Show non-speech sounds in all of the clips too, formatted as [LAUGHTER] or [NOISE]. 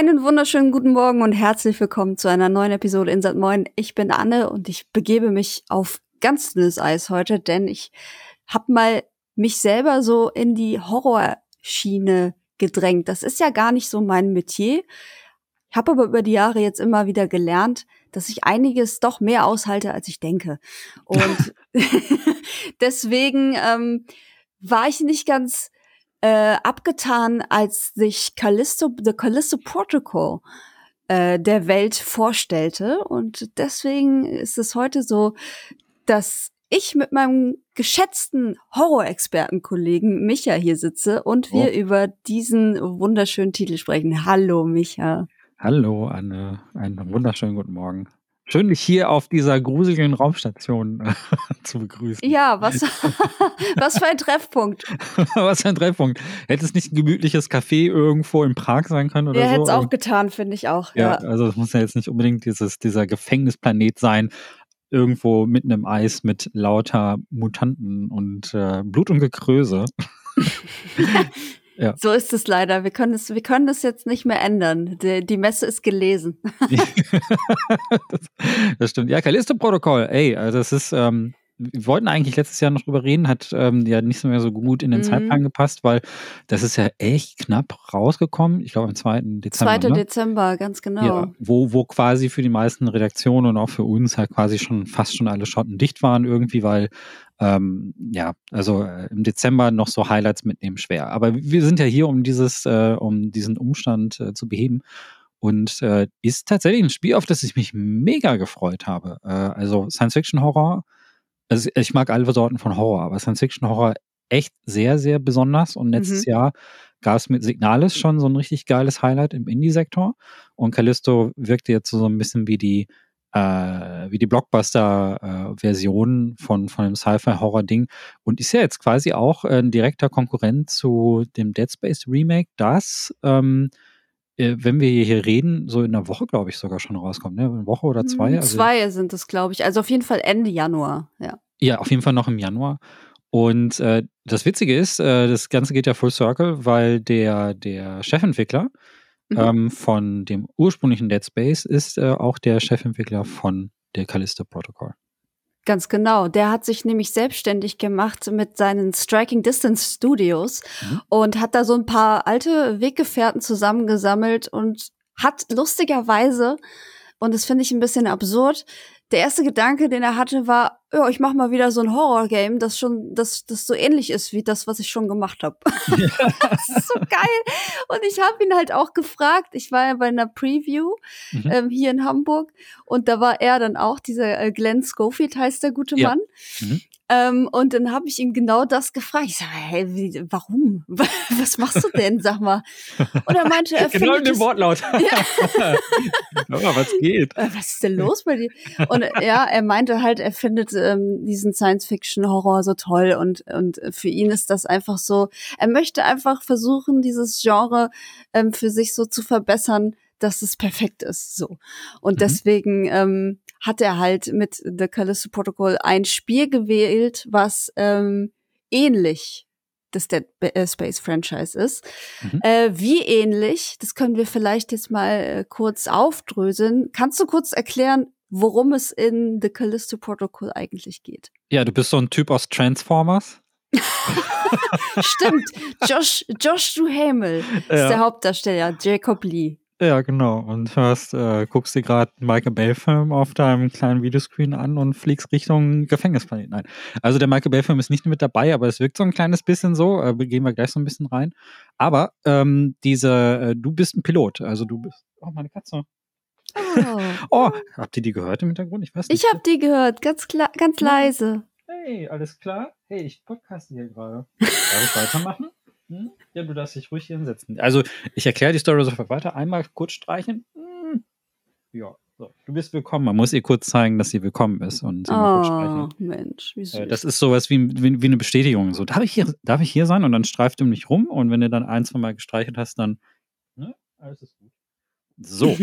Einen wunderschönen guten Morgen und herzlich willkommen zu einer neuen Episode Insert Moin. Ich bin Anne und ich begebe mich auf ganz dünnes Eis heute, denn ich hab mal mich selber so in die Horrorschiene gedrängt. Das ist ja gar nicht so mein Metier. Ich habe aber über die Jahre jetzt immer wieder gelernt, dass ich einiges doch mehr aushalte, als ich denke. Und [LAUGHS] [LAUGHS] deswegen ähm, war ich nicht ganz äh, abgetan, als sich Callisto, The Callisto Protocol äh, der Welt vorstellte. Und deswegen ist es heute so, dass ich mit meinem geschätzten Horrorexpertenkollegen Micha hier sitze und wir oh. über diesen wunderschönen Titel sprechen. Hallo Micha. Hallo Anne, einen wunderschönen guten Morgen. Schön, dich hier auf dieser gruseligen Raumstation äh, [LAUGHS] zu begrüßen. Ja, was, [LAUGHS] was für ein Treffpunkt. [LAUGHS] was für ein Treffpunkt. Hätte es nicht ein gemütliches Café irgendwo in Prag sein können oder ja, so? hätte es auch getan, finde ich auch. Ja, ja, also es muss ja jetzt nicht unbedingt dieses, dieser Gefängnisplanet sein, irgendwo mitten im Eis mit lauter Mutanten und äh, Blut und Gekröse. Ja. So ist es leider. Wir können es, wir können es jetzt nicht mehr ändern. Die, die Messe ist gelesen. [LAUGHS] das, [LAUGHS] das, stimmt. Ja, Callisto-Protokoll, ey, also das ist, ähm, wir wollten eigentlich letztes Jahr noch drüber reden, hat ähm, ja nicht mehr so gut in den mhm. Zeitplan gepasst, weil das ist ja echt knapp rausgekommen. Ich glaube am 2. Dezember. 2. Ne? Dezember, ganz genau. Ja, wo, wo quasi für die meisten Redaktionen und auch für uns halt quasi schon fast schon alle Schotten dicht waren irgendwie, weil ähm, ja, also äh, im Dezember noch so Highlights mitnehmen schwer. Aber wir sind ja hier, um dieses, äh, um diesen Umstand äh, zu beheben. Und äh, ist tatsächlich ein Spiel, auf das ich mich mega gefreut habe. Äh, also Science-Fiction-Horror. Also ich mag alle Sorten von Horror, aber Science-Fiction-Horror echt sehr, sehr besonders. Und letztes mhm. Jahr gab es mit Signalis schon so ein richtig geiles Highlight im Indie-Sektor. Und Callisto wirkte jetzt so ein bisschen wie die äh, wie die Blockbuster-Version äh, von, von dem Sci-Fi-Horror-Ding und ist ja jetzt quasi auch ein direkter Konkurrent zu dem Dead Space Remake, das, ähm, äh, wenn wir hier reden, so in einer Woche, glaube ich, sogar schon rauskommt, ne? Eine Woche oder zwei? Also, zwei sind es, glaube ich. Also auf jeden Fall Ende Januar, ja. Ja, auf jeden Fall noch im Januar. Und äh, das Witzige ist, äh, das Ganze geht ja full circle, weil der, der Chefentwickler, Mhm. Ähm, von dem ursprünglichen Dead Space ist äh, auch der Chefentwickler von der Callisto Protocol. Ganz genau. Der hat sich nämlich selbstständig gemacht mit seinen Striking Distance Studios mhm. und hat da so ein paar alte Weggefährten zusammengesammelt und hat lustigerweise, und das finde ich ein bisschen absurd, der erste Gedanke, den er hatte, war, ja, ich mach mal wieder so ein Horror-Game, das schon, das, das so ähnlich ist wie das, was ich schon gemacht habe. [LAUGHS] Ja. das ist so geil. Und ich habe ihn halt auch gefragt. Ich war ja bei einer Preview mhm. ähm, hier in Hamburg und da war er dann auch, dieser äh, Glenn Schofield heißt der gute ja. Mann. Mhm. Ähm, und dann habe ich ihn genau das gefragt. Ich sage, hey, wie, warum? [LAUGHS] Was machst du denn? Sag mal. Und er meinte, er genau in dem Wortlaut. [LAUGHS] Ja. [LAUGHS] Aber was geht? Äh, was ist denn los bei dir? Und ja, er meinte halt, er findet ähm, diesen Science-Fiction-Horror so toll und und für ihn ist das einfach so. Er möchte einfach versuchen, dieses Genre ähm, für sich so zu verbessern, dass es perfekt ist. So und mhm. deswegen ähm, hat er halt mit The Callisto Protocol ein Spiel gewählt, was ähm, ähnlich des Dead äh, Space Franchise ist. Mhm. Äh, wie ähnlich, das können wir vielleicht jetzt mal äh, kurz aufdröseln. Kannst du kurz erklären, worum es in The Callisto Protocol eigentlich geht? Ja, du bist so ein Typ aus Transformers. [LAUGHS] Stimmt. Josh, Josh Duhamel ja. ist der Hauptdarsteller, Jacob Lee. Ja, genau. Und hörst, äh, guckst dir gerade Michael Bay-Film auf deinem kleinen Videoscreen an und fliegst Richtung Gefängnisplanet. Nein. Also der Michael Bay-Film ist nicht mit dabei, aber es wirkt so ein kleines bisschen so. Äh, gehen wir gleich so ein bisschen rein. Aber ähm, diese, äh, du bist ein Pilot. Also du bist. Oh, meine Katze. Oh. oh, habt ihr die gehört im Hintergrund? Ich weiß nicht. Ich hab die gehört, ganz klar, ganz leise. Hey, alles klar? Hey, ich podcaste hier gerade. Darf ich weitermachen? Hm? Ja, du darfst dich ruhig hier hinsetzen. Also, ich erkläre die Story sofort weiter. Einmal kurz streichen. Hm. Ja, so. Du bist willkommen. Man muss ihr kurz zeigen, dass sie willkommen ist und sie oh, kurz Mensch, wie süß. Äh, das ist sowas wie, wie, wie, eine Bestätigung. So, darf ich, hier, darf ich hier sein? Und dann streift du mich rum. Und wenn du dann ein, zwei Mal gestreichelt hast, dann, ne, alles ist gut. So.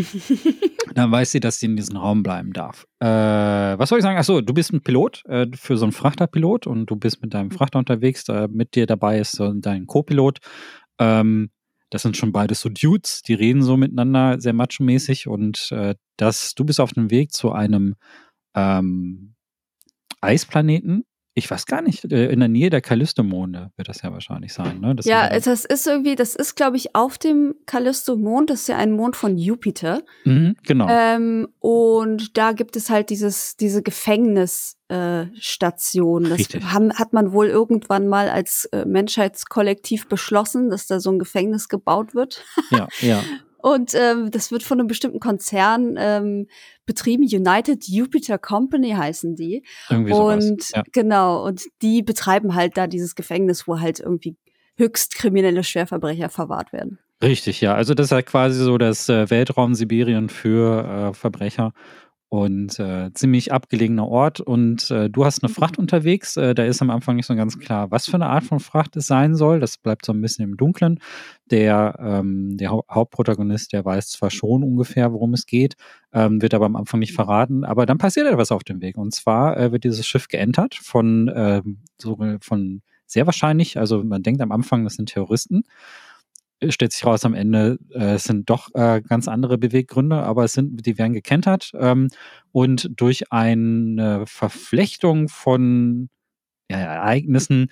dann weiß sie, dass sie in diesem Raum bleiben darf. Äh, was soll ich sagen? Achso, du bist ein Pilot äh, für so einen Frachterpilot und du bist mit deinem Frachter unterwegs. Äh, mit dir dabei ist so dein Co-Pilot. Ähm, das sind schon beides so Dudes, die reden so miteinander sehr macho-mäßig und äh, das, du bist auf dem Weg zu einem ähm, Eisplaneten, ich weiß gar nicht, äh, in der Nähe der Callisto-Monde wird das ja wahrscheinlich sein. Ne? Das ja, das ist irgendwie, das ist, glaube ich, auf dem Callisto-Mond. Das ist ja ein Mond von Jupiter. Mhm, genau. Ähm, und da gibt es halt dieses, diese Gefängnisstation. Äh, das haben, hat man wohl irgendwann mal als äh, Menschheitskollektiv beschlossen, dass da so ein Gefängnis gebaut wird. Ja, ja. [LAUGHS] Und ähm, das wird von einem bestimmten Konzern ähm, betrieben. United Jupiter Company heißen die. Irgendwie sowas. Und ja. genau, und die betreiben halt da dieses Gefängnis, wo halt irgendwie höchst kriminelle Schwerverbrecher verwahrt werden. Richtig, ja. Also das ist halt quasi so das äh, Weltraum Sibirien für äh, Verbrecher und äh, ziemlich abgelegener Ort. Und äh, du hast eine Fracht unterwegs. Äh, da ist am Anfang nicht so ganz klar, was für eine Art von Fracht es sein soll. Das bleibt so ein bisschen im Dunkeln. Der, ähm, der ha Hauptprotagonist, der weiß zwar schon ungefähr, worum es geht, ähm, wird aber am Anfang nicht verraten. Aber dann passiert etwas auf dem Weg. Und zwar äh, wird dieses Schiff geentert von, äh, so, von sehr wahrscheinlich, also man denkt am Anfang, das sind Terroristen stellt sich raus am Ende, äh, es sind doch äh, ganz andere Beweggründe, aber es sind, die werden gekentert ähm, und durch eine Verflechtung von ja, Ereignissen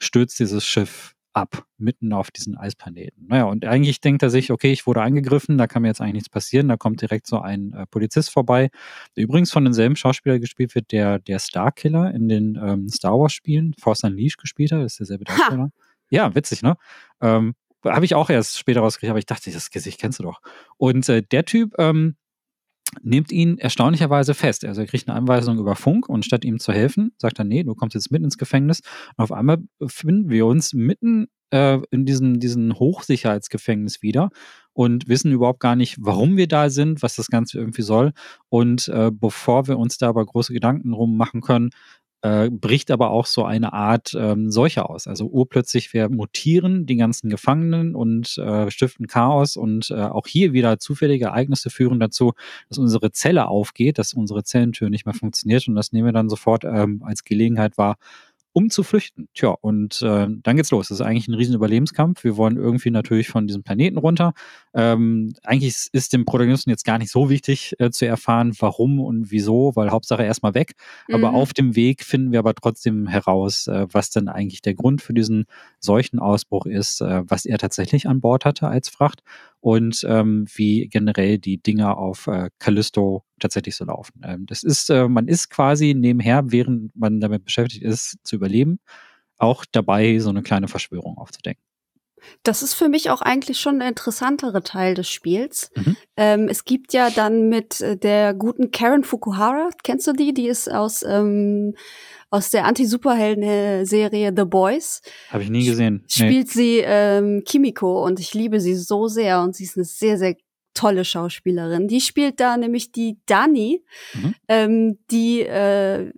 stürzt dieses Schiff ab, mitten auf diesen Eisplaneten. Naja, und eigentlich denkt er sich, okay, ich wurde angegriffen, da kann mir jetzt eigentlich nichts passieren. Da kommt direkt so ein äh, Polizist vorbei, der übrigens von denselben Schauspieler gespielt wird, der der Starkiller in den ähm, Star Wars-Spielen, Force Unleashed gespielt hat, das ist derselbe Darsteller. Ja, witzig, ne? Ähm, habe ich auch erst später rausgekriegt, aber ich dachte, das Gesicht kennst du doch. Und äh, der Typ ähm, nimmt ihn erstaunlicherweise fest. Also er kriegt eine Anweisung über Funk und statt ihm zu helfen, sagt er, nee, du kommst jetzt mit ins Gefängnis. Und auf einmal befinden wir uns mitten äh, in diesem, diesem Hochsicherheitsgefängnis wieder und wissen überhaupt gar nicht, warum wir da sind, was das Ganze irgendwie soll. Und äh, bevor wir uns da aber große Gedanken drum machen können, äh, bricht aber auch so eine Art ähm, Seuche aus. Also urplötzlich wir mutieren die ganzen Gefangenen und äh, stiften Chaos und äh, auch hier wieder zufällige Ereignisse führen dazu, dass unsere Zelle aufgeht, dass unsere Zellentür nicht mehr funktioniert und das nehmen wir dann sofort ähm, als Gelegenheit wahr, um zu flüchten. Tja, und äh, dann geht's los. Das ist eigentlich ein riesen Überlebenskampf. Wir wollen irgendwie natürlich von diesem Planeten runter. Ähm, eigentlich ist dem Protagonisten jetzt gar nicht so wichtig äh, zu erfahren, warum und wieso, weil Hauptsache erstmal weg. Mhm. Aber auf dem Weg finden wir aber trotzdem heraus, äh, was denn eigentlich der Grund für diesen Seuchenausbruch ist, äh, was er tatsächlich an Bord hatte als Fracht und ähm, wie generell die Dinge auf äh, Callisto tatsächlich so laufen. Ähm, das ist, äh, man ist quasi nebenher, während man damit beschäftigt ist, zu überleben, auch dabei, so eine kleine Verschwörung aufzudenken. Das ist für mich auch eigentlich schon der interessantere Teil des Spiels. Mhm. Ähm, es gibt ja dann mit äh, der guten Karen Fukuhara, kennst du die? Die ist aus ähm, aus der Anti-Superhelden-Serie The Boys. Habe ich nie gesehen. Spielt nee. sie ähm, Kimiko und ich liebe sie so sehr und sie ist eine sehr, sehr tolle Schauspielerin. Die spielt da nämlich die Dani, mhm. ähm, die äh,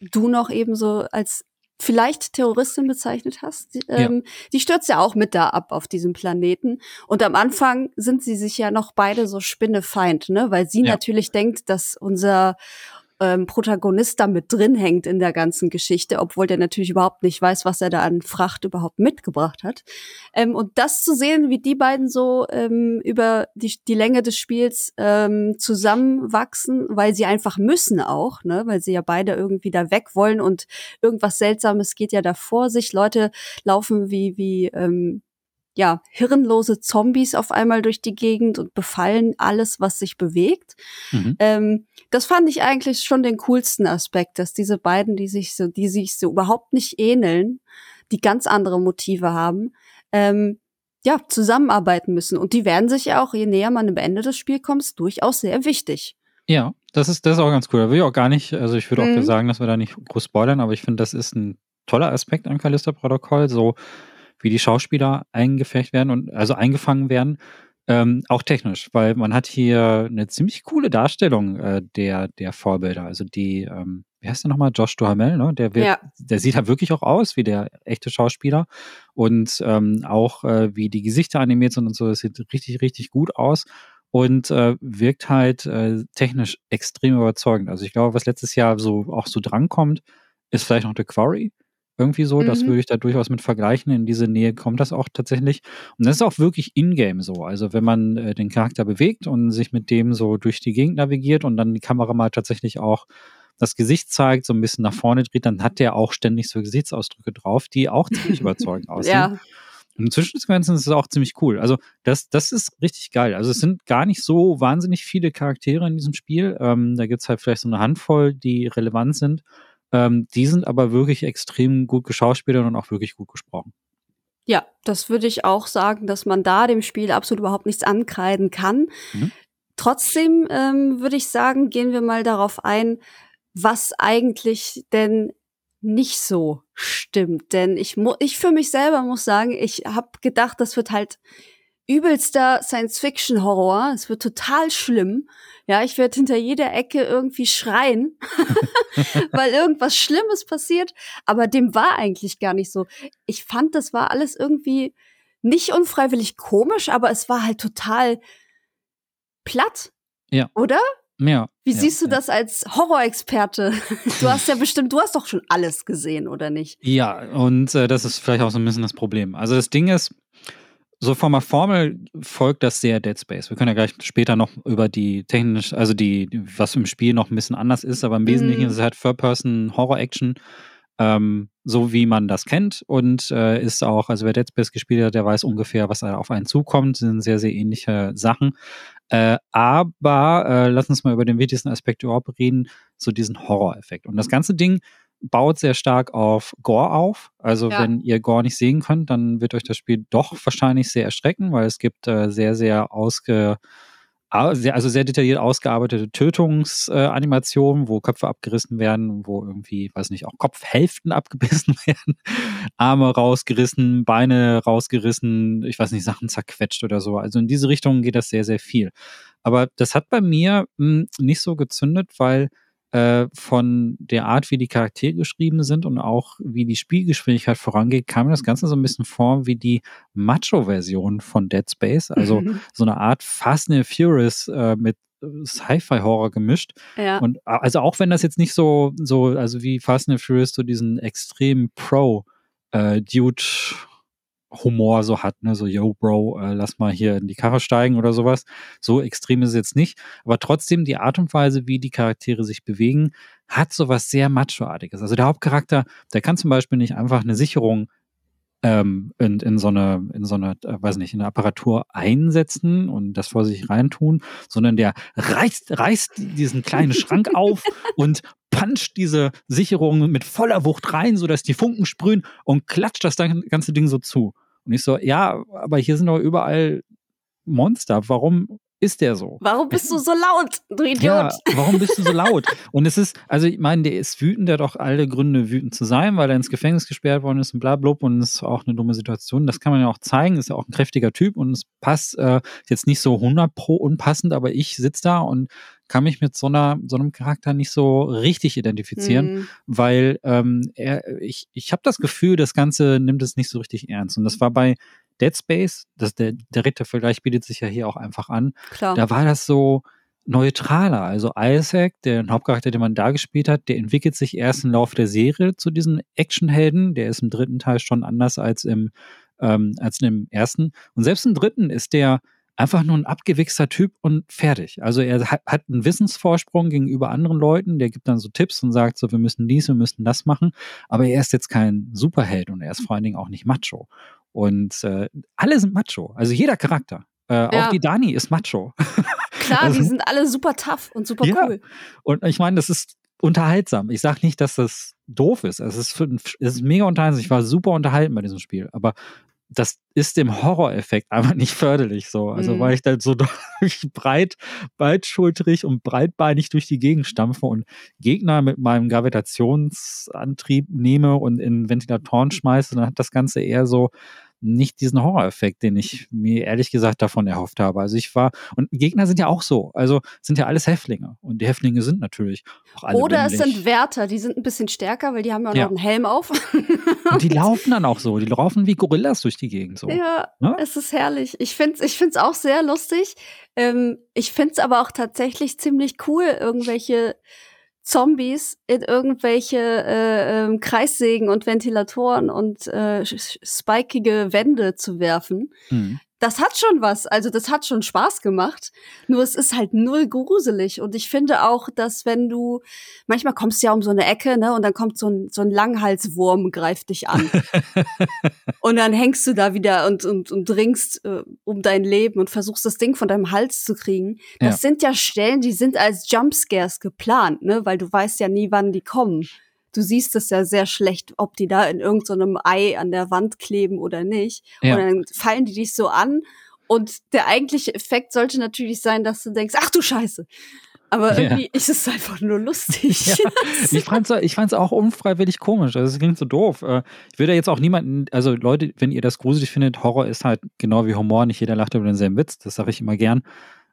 du noch ebenso als vielleicht Terroristin bezeichnet hast. Die, ähm, ja. die stürzt ja auch mit da ab auf diesem Planeten. Und am Anfang sind sie sich ja noch beide so Spinnefeind, ne? Weil sie ja. natürlich denkt, dass unser ähm, Protagonist da mit drin hängt in der ganzen Geschichte, obwohl der natürlich überhaupt nicht weiß, was er da an Fracht überhaupt mitgebracht hat. Ähm, und das zu sehen, wie die beiden so ähm, über die, die Länge des Spiels ähm, zusammenwachsen, weil sie einfach müssen auch, ne, weil sie ja beide irgendwie da weg wollen und irgendwas Seltsames geht ja da vor sich. Leute laufen wie, wie ähm, ja, hirnlose Zombies auf einmal durch die Gegend und befallen alles, was sich bewegt. Mhm. Ähm, das fand ich eigentlich schon den coolsten Aspekt, dass diese beiden, die sich so, die sich so überhaupt nicht ähneln, die ganz andere Motive haben, ähm, ja, zusammenarbeiten müssen. Und die werden sich ja auch, je näher man am Ende des Spiels kommt, durchaus sehr wichtig. Ja, das ist, das ist auch ganz cool. Da will ich auch gar nicht, also ich würde mhm. auch sagen, dass wir da nicht groß spoilern, aber ich finde, das ist ein toller Aspekt an Callisto-Protokoll, so wie die Schauspieler eingefecht werden und also eingefangen werden. Ähm, auch technisch, weil man hat hier eine ziemlich coole Darstellung äh, der, der Vorbilder. Also die, ähm, wie heißt der nochmal? Josh Duhamel, ne? Der, wird, ja. der sieht halt wirklich auch aus wie der echte Schauspieler. Und ähm, auch äh, wie die Gesichter animiert sind und so, das sieht richtig, richtig gut aus und äh, wirkt halt äh, technisch extrem überzeugend. Also ich glaube, was letztes Jahr so auch so drankommt, ist vielleicht noch The Quarry. Irgendwie so, mhm. das würde ich da durchaus mit vergleichen. In diese Nähe kommt das auch tatsächlich. Und das ist auch wirklich in-game so. Also wenn man äh, den Charakter bewegt und sich mit dem so durch die Gegend navigiert und dann die Kamera mal tatsächlich auch das Gesicht zeigt, so ein bisschen nach vorne dreht, dann hat der auch ständig so Gesichtsausdrücke drauf, die auch ziemlich [LAUGHS] überzeugend aussehen. Ja. Und Zwischensequenzen ist es auch ziemlich cool. Also das, das ist richtig geil. Also es sind gar nicht so wahnsinnig viele Charaktere in diesem Spiel. Ähm, da gibt's halt vielleicht so eine Handvoll, die relevant sind. Ähm, die sind aber wirklich extrem gut geschauspielert und auch wirklich gut gesprochen. Ja, das würde ich auch sagen, dass man da dem Spiel absolut überhaupt nichts ankreiden kann. Mhm. Trotzdem ähm, würde ich sagen, gehen wir mal darauf ein, was eigentlich denn nicht so stimmt. Denn ich, ich für mich selber muss sagen, ich habe gedacht, das wird halt übelster Science-Fiction-Horror. Es wird total schlimm. Ja, ich werde hinter jeder Ecke irgendwie schreien, [LAUGHS] weil irgendwas Schlimmes passiert. Aber dem war eigentlich gar nicht so. Ich fand, das war alles irgendwie nicht unfreiwillig komisch, aber es war halt total platt. Ja. Oder? Ja. Wie ja, siehst du ja. das als Horrorexperte? [LAUGHS] Du hast ja bestimmt, du hast doch schon alles gesehen, oder nicht? Ja, und äh, das ist vielleicht auch so ein bisschen das Problem. Also das Ding ist, so von der Formel folgt das sehr Dead Space. Wir können ja gleich später noch über die technisch, also die, was im Spiel noch ein bisschen anders ist, aber im Wesentlichen mm. ist es halt Third-Person-Horror-Action, ähm, so wie man das kennt und äh, ist auch, also wer Dead Space gespielt hat, der weiß ungefähr, was auf einen zukommt, sind sehr, sehr ähnliche Sachen. Äh, aber äh, lass uns mal über den wichtigsten Aspekt überhaupt reden, so diesen Horror-Effekt. Und das ganze Ding baut sehr stark auf Gore auf. Also ja. wenn ihr Gore nicht sehen könnt, dann wird euch das Spiel doch wahrscheinlich sehr erstrecken, weil es gibt äh, sehr, sehr ausge also sehr detailliert ausgearbeitete Tötungsanimationen, äh, wo Köpfe abgerissen werden, wo irgendwie, weiß nicht, auch Kopfhälften abgebissen [LAUGHS] werden, Arme rausgerissen, Beine rausgerissen, ich weiß nicht, Sachen zerquetscht oder so. Also in diese Richtung geht das sehr, sehr viel. Aber das hat bei mir mh, hm, nicht so gezündet, weil äh, von der Art, wie die Charaktere geschrieben sind und auch wie die Spielgeschwindigkeit vorangeht, kam mir das Ganze so ein bisschen vor wie die Macho-Version von Dead Space. Also mhm. so eine Art Fast and Furious äh, mit Sci-Fi-Horror gemischt. Ja. Und also auch wenn das jetzt nicht so, so, also wie Fast and Furious so diesen extremen Pro äh, Dude Humor so hat, ne, so, yo, Bro, äh, lass mal hier in die Karre steigen oder sowas. So extrem ist es jetzt nicht. Aber trotzdem, die Art und Weise, wie die Charaktere sich bewegen, hat sowas sehr Macho-artiges. Also der Hauptcharakter, der kann zum Beispiel nicht einfach eine Sicherung ähm, in, in so eine, in so eine, äh, weiß nicht, in eine Apparatur einsetzen und das vor sich reintun, sondern der reißt, reißt diesen kleinen [LAUGHS] Schrank auf und puncht diese Sicherung mit voller Wucht rein, sodass die Funken sprühen und klatscht das ganze Ding so zu. Und ich so, ja, aber hier sind doch überall Monster. Warum ist der so? Warum bist du so laut, du [LAUGHS] Idiot? Ja, warum bist du so laut? [LAUGHS] Und es ist, also ich meine, der ist wütend, der hat auch alle Gründe, wütend zu sein, weil er ins Gefängnis gesperrt worden ist und bla, bla, und es ist auch eine dumme Situation. Das kann man ja auch zeigen, ist ja auch ein kräftiger Typ und es passt äh, jetzt nicht so 100 pro unpassend, aber ich sitze da und kann mich mit so einer so einem Charakter nicht so richtig identifizieren, mhm. weil ähm, er, ich, ich habe das Gefühl, das Ganze nimmt es nicht so richtig ernst. Und das war bei Dead Space, das, der direkte Vergleich bietet sich ja hier auch einfach an. Klar. Da war das so neutraler. Also Isaac, der Hauptcharakter, den man da gespielt hat, der entwickelt sich erst im Laufe der Serie zu diesem Actionhelden. Der ist im dritten Teil schon anders als im, ähm, als im ersten. Und selbst im dritten ist der einfach nur ein abgewichster Typ und fertig. Also er hat, hat einen Wissensvorsprung gegenüber anderen Leuten, der gibt dann so Tipps und sagt so, wir müssen dies, wir müssen das machen, aber er ist jetzt kein Superheld und er ist vor allen Dingen auch nicht macho. Und äh, alle sind macho, also jeder Charakter. Äh, ja. Auch die Dani ist macho. [LAUGHS] Klar, also, die sind alle super tough und super ja. cool. Und ich meine, das ist unterhaltsam. Ich sage nicht, dass das doof ist. Es ist, für, es ist mega unterhaltsam. Ich war super unterhalten bei diesem Spiel. Aber das ist dem Horroreffekt [LAUGHS] einfach nicht förderlich so. Also, mhm. weil ich dann so [LAUGHS] breit, breitschultrig und breitbeinig durch die Gegend stampfe und Gegner mit meinem Gravitationsantrieb nehme und in Ventilatoren schmeiße, dann hat das Ganze eher so nicht diesen Horror-Effekt, den ich mir ehrlich gesagt davon erhofft habe. Also ich war, und Gegner sind ja auch so, also sind ja alles Häftlinge. Und die Häftlinge sind natürlich auch alle Oder männlich. es sind Wärter, die sind ein bisschen stärker, weil die haben ja, ja. noch einen Helm auf. [LAUGHS] und die laufen dann auch so, die laufen wie Gorillas durch die Gegend so. Ja, ne? es ist herrlich. Ich finde es ich find's auch sehr lustig. Ähm, ich finde es aber auch tatsächlich ziemlich cool, irgendwelche Zombies in irgendwelche äh, äh, Kreissägen und Ventilatoren und äh, spikige Wände zu werfen. Mhm das hat schon was. Also das hat schon Spaß gemacht. Nur es ist halt null gruselig. Und ich finde auch, dass wenn du, manchmal kommst du ja um so eine Ecke, ne, und dann kommt so ein, so ein Langhalswurm, greift dich an. [LAUGHS] und dann hängst du da wieder und, und, und ringst äh, um dein Leben und versuchst das Ding von deinem Hals zu kriegen. Das ja. sind ja Stellen, die sind als Jumpscares geplant, ne, weil du weißt ja nie, wann die kommen du siehst es ja sehr schlecht, ob die da in irgendeinem so Ei an der Wand kleben oder nicht. Ja. Und dann fallen die dich so an. Und der eigentliche Effekt sollte natürlich sein, dass du denkst, ach du Scheiße. Aber irgendwie ja. ist es einfach nur lustig. [LAUGHS] Ja. Ich fand es ich fand's auch unfreiwillig komisch. Also es klingt so doof. Äh, ich würde jetzt auch niemanden, also Leute, wenn ihr das gruselig findet, Horror ist halt genau wie Humor, nicht jeder lacht über denselben Witz, das sage ich immer gern.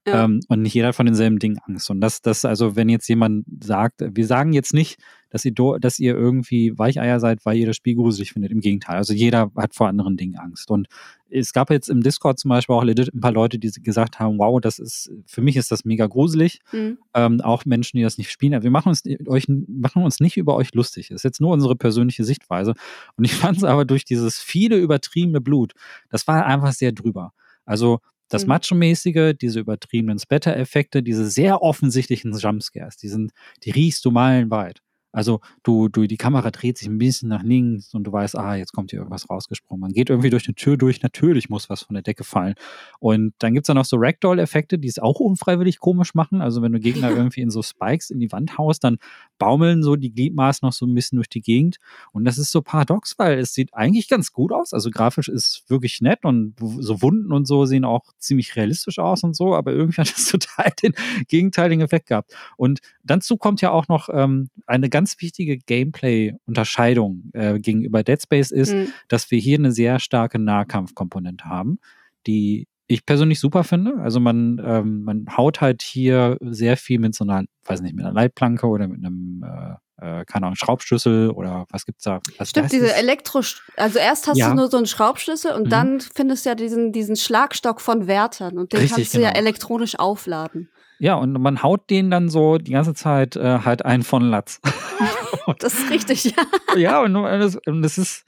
Ja. Ähm, und nicht jeder hat von denselben Dingen Angst. Und das, das, also, wenn jetzt jemand sagt, wir sagen jetzt nicht, dass ihr, dass ihr irgendwie Weicheier seid, weil ihr das Spiel gruselig findet. Im Gegenteil. Also jeder hat vor anderen Dingen Angst. Und es gab jetzt im Discord zum Beispiel auch ein paar Leute, die gesagt haben, wow, das ist, für mich ist das mega gruselig. Mhm. Ähm, auch Menschen, die das nicht spielen. Wir machen uns, euch, machen uns nicht über euch lustig. Das ist jetzt nur unsere persönliche Sichtweise. Und ich fand es aber durch dieses viele übertriebene Blut, das war einfach sehr drüber. Also das mhm. Macho-mäßige, diese übertriebenen Splatter-Effekte, diese sehr offensichtlichen Jumpscares, die sind, die riechst du meilenweit. Also du, du, die Kamera dreht sich ein bisschen nach links und du weißt, ah, jetzt kommt hier irgendwas rausgesprungen. Man geht irgendwie durch eine Tür durch, natürlich muss was von der Decke fallen. Und dann gibt's da noch so Ragdoll-Effekte, die es auch unfreiwillig komisch machen. Also wenn du Gegner [LAUGHS] irgendwie in so Spikes in die Wand haust, dann baumeln so die Gliedmaßen noch so ein bisschen durch die Gegend. Und das ist so paradox, weil es sieht eigentlich ganz gut aus. Also grafisch ist wirklich nett und so Wunden und so sehen auch ziemlich realistisch aus und so, aber irgendwie hat es [LAUGHS] total den gegenteiligen Effekt gehabt. Und dazu kommt ja auch noch ähm, eine ganz ganz wichtige Gameplay-Unterscheidung äh, gegenüber Dead Space ist, mhm. dass wir hier eine sehr starke Nahkampfkomponente haben, die ich persönlich super finde. Also man, ähm, man haut halt hier sehr viel mit so einer, weiß nicht, mit einer Leitplanke oder mit einem äh, äh keine Ahnung, Schraubschlüssel oder was gibt's da? Was Stimmt, diese Elektro, also erst hast ja. du nur so einen Schraubschlüssel und mhm. dann findest du ja diesen, diesen Schlagstock von Wärtern und den Richtig, kannst du genau. ja elektronisch aufladen. Ja, und man haut den dann so die ganze Zeit äh, halt einen von Latz. [LAUGHS] das ist richtig, ja. [LAUGHS] Ja, und das, und das ist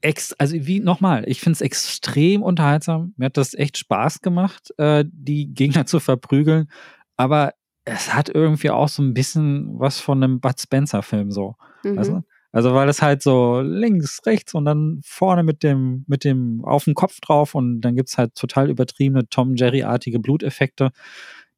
ex, also wie nochmal, ich finde es extrem unterhaltsam. Mir hat das echt Spaß gemacht, äh, die Gegner zu verprügeln. Aber es hat irgendwie auch so ein bisschen was von einem Bud Spencer-Film so. Mhm. Also, also weil es halt so links, rechts und dann vorne mit dem, mit dem auf dem Kopf drauf und dann gibt's halt total übertriebene Tom Jerry-artige Bluteffekte.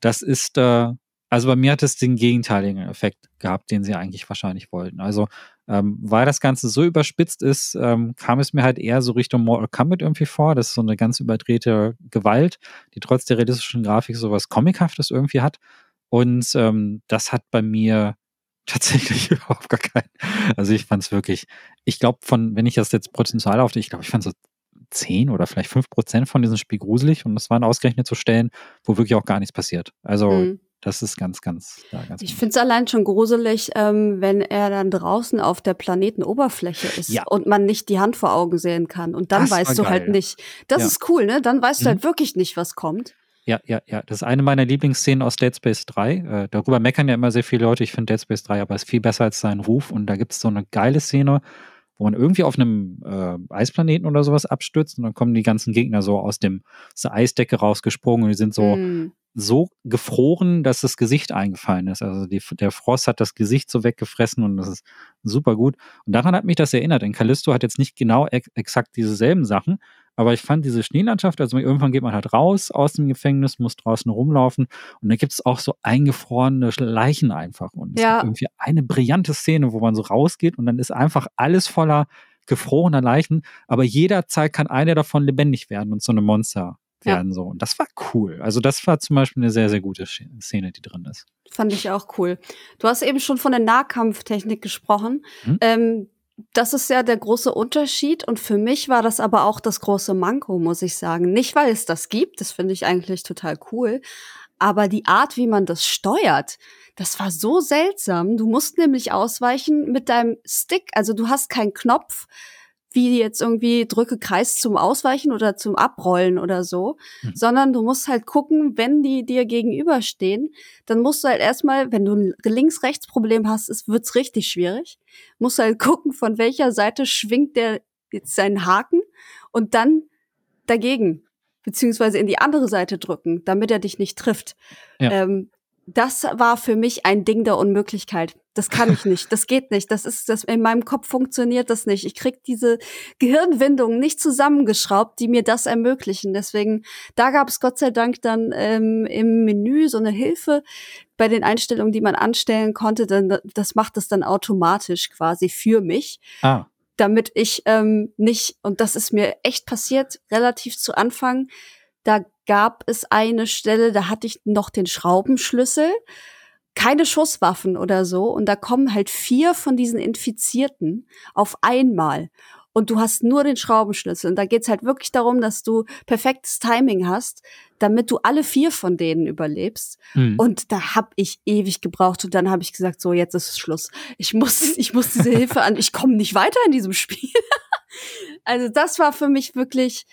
Das ist, äh, also bei mir hat es den gegenteiligen Effekt gehabt, den sie eigentlich wahrscheinlich wollten. Also, ähm, weil das Ganze so überspitzt ist, ähm, kam es mir halt eher so Richtung Mortal Kombat irgendwie vor. Das ist so eine ganz überdrehte Gewalt, die trotz der realistischen Grafik sowas Comichaftes irgendwie hat. Und ähm, das hat bei mir [LAUGHS] tatsächlich [LAUGHS] überhaupt gar keinen. Also ich fand es wirklich, ich glaube, von, wenn ich das jetzt Potenzial auf, ich glaube, ich fand so 10 oder vielleicht 5 Prozent von diesem Spiel gruselig und das waren ausgerechnet so Stellen, wo wirklich auch gar nichts passiert. Also mhm. das ist ganz, ganz, ja, ganz Ich finde es allein schon gruselig, ähm, wenn er dann draußen auf der Planetenoberfläche ist ja. und man nicht die Hand vor Augen sehen kann. Und dann das weißt du halt geil. halt nicht. Das ja. ist cool, ne? Dann weißt mhm. du halt wirklich nicht, was kommt. Ja, ja, ja. Das ist eine meiner Lieblingsszenen aus Dead Space 3. Äh, darüber meckern ja immer sehr viele Leute. Ich finde Dead Space 3 aber ist viel besser als sein Ruf. Und da gibt es so eine geile Szene, wo man irgendwie auf einem äh, Eisplaneten oder sowas abstürzt und dann kommen die ganzen Gegner so aus dem aus der Eisdecke rausgesprungen und die sind so mm. so gefroren, dass das Gesicht eingefallen ist. Also die, der Frost hat das Gesicht so weggefressen und das ist super gut. Und daran hat mich das erinnert. Denn Callisto hat jetzt nicht genau ex exakt dieselben Sachen, aber ich fand diese Schneelandschaft, also irgendwann geht man halt raus aus dem Gefängnis, muss draußen rumlaufen und da gibt es auch so eingefrorene Leichen einfach. Und es ja. gibt irgendwie eine brillante Szene, wo man so rausgeht und dann ist einfach alles voller gefrorener Leichen, aber jederzeit kann einer davon lebendig werden und so eine Monster werden ja. so. Und das war cool. Also das war zum Beispiel eine sehr, sehr gute Szene, die drin ist. Fand ich auch cool. Du hast eben schon von der Nahkampftechnik gesprochen. Hm? Ähm, das ist ja der große Unterschied und für mich war das aber auch das große Manko, muss ich sagen. Nicht, weil es das gibt, das finde ich eigentlich total cool, aber die Art, wie man das steuert, das war so seltsam. Du musst nämlich ausweichen mit deinem Stick, also du hast keinen Knopf, wie jetzt irgendwie drücke Kreis zum Ausweichen oder zum Abrollen oder so, mhm. sondern du musst halt gucken, wenn die dir gegenüberstehen, dann musst du halt erstmal, wenn du ein Links-Rechts-Problem hast, es wird's richtig schwierig, musst du halt gucken, von welcher Seite schwingt der jetzt seinen Haken und dann dagegen beziehungsweise in die andere Seite drücken, damit er dich nicht trifft. Ja. Ähm, das war für mich ein Ding der Unmöglichkeit. Das kann ich nicht. Das geht nicht. Das ist das in meinem Kopf funktioniert das nicht. Ich krieg diese Gehirnwindungen nicht zusammengeschraubt, die mir das ermöglichen. Deswegen da gab es Gott sei Dank dann ähm, im Menü so eine Hilfe bei den Einstellungen, die man anstellen konnte. Dann das macht es dann automatisch quasi für mich. Ah. Damit ich ähm, nicht und das ist mir echt passiert relativ zu Anfang. Da gab es eine Stelle, da hatte ich noch den Schraubenschlüssel, keine Schusswaffen oder so. Und da kommen halt vier von diesen Infizierten auf einmal. Und du hast nur den Schraubenschlüssel. Und da geht's halt wirklich darum, dass du perfektes Timing hast, damit du alle vier von denen überlebst. Mhm. Und da hab ich ewig gebraucht. Und dann habe ich gesagt, so, jetzt ist es Schluss. Ich muss, [LAUGHS] ich muss diese Hilfe an. Ich komme nicht weiter in diesem Spiel. [LAUGHS] also das war für mich wirklich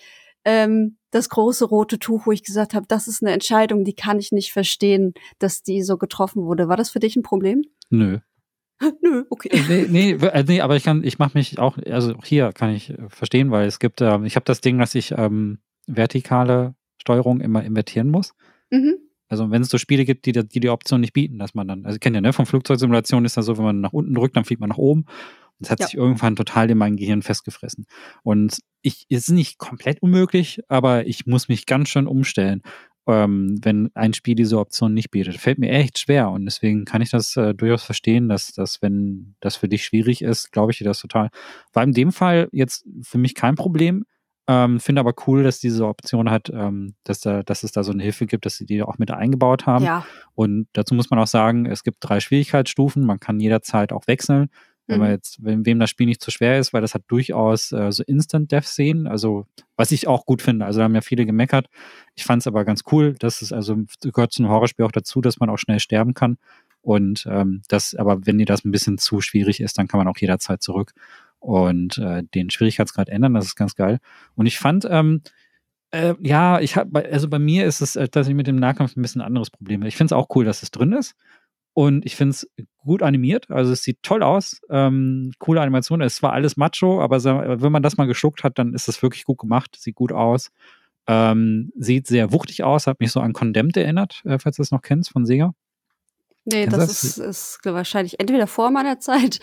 ähm, das große rote Tuch, wo ich gesagt habe, das ist eine Entscheidung, die kann ich nicht verstehen, dass die so getroffen wurde. War das für dich ein Problem? Nö. [LAUGHS] Nö, okay. Nee, nee, äh, nee, aber ich kann, ich mache mich auch, also auch hier kann ich äh, verstehen, weil es gibt, ähm, ich habe das Ding, dass ich ähm, vertikale Steuerung immer invertieren muss. Mhm. Also wenn es so Spiele gibt, die, die die Option nicht bieten, dass man dann, also kennt ja, ne, von Flugzeugsimulationen ist das so, wenn man nach unten drückt, dann fliegt man nach oben. Das hat ja. sich irgendwann total in meinem Gehirn festgefressen. Und ich, ist nicht komplett unmöglich, aber ich muss mich ganz schön umstellen, ähm, wenn ein Spiel diese Option nicht bietet. Fällt mir echt schwer und deswegen kann ich das äh, durchaus verstehen, dass, dass wenn das für dich schwierig ist, glaube ich dir das total. War in dem Fall jetzt für mich kein Problem. Ähm, Finde aber cool, dass diese Option hat, ähm, dass, da, dass es da so eine Hilfe gibt, dass sie die auch mit eingebaut haben. Ja. Und dazu muss man auch sagen, es gibt drei Schwierigkeitsstufen. Man kann jederzeit auch wechseln. Wenn man mhm. jetzt, wenn wem das Spiel nicht zu schwer ist, weil das hat durchaus äh, so Instant-Death-Szenen, also was ich auch gut finde. Also da haben ja viele gemeckert. Ich fand es aber ganz cool, dass es also gehört zu einem Horrorspiel auch dazu, dass man auch schnell sterben kann. Und ähm, das, aber wenn dir das ein bisschen zu schwierig ist, dann kann man auch jederzeit zurück und äh, den Schwierigkeitsgrad ändern. Das ist ganz geil. Und ich fand, ähm, äh, ja, ich habe, also bei mir ist es, äh, dass ich mit dem Nahkampf ein bisschen anderes Problem habe. Ich finde es auch cool, dass es drin ist. Und ich finde es gut animiert. Also es sieht toll aus. Ähm, coole Animation. Es war alles Macho, aber wenn man das mal geschluckt hat, dann ist es wirklich gut gemacht. Sieht gut aus. Ähm, sieht sehr wuchtig aus. Hat mich so an Condemned erinnert, äh, falls du das noch kennst von Sega. Nee, das, das, Ist, ist wahrscheinlich entweder vor meiner Zeit.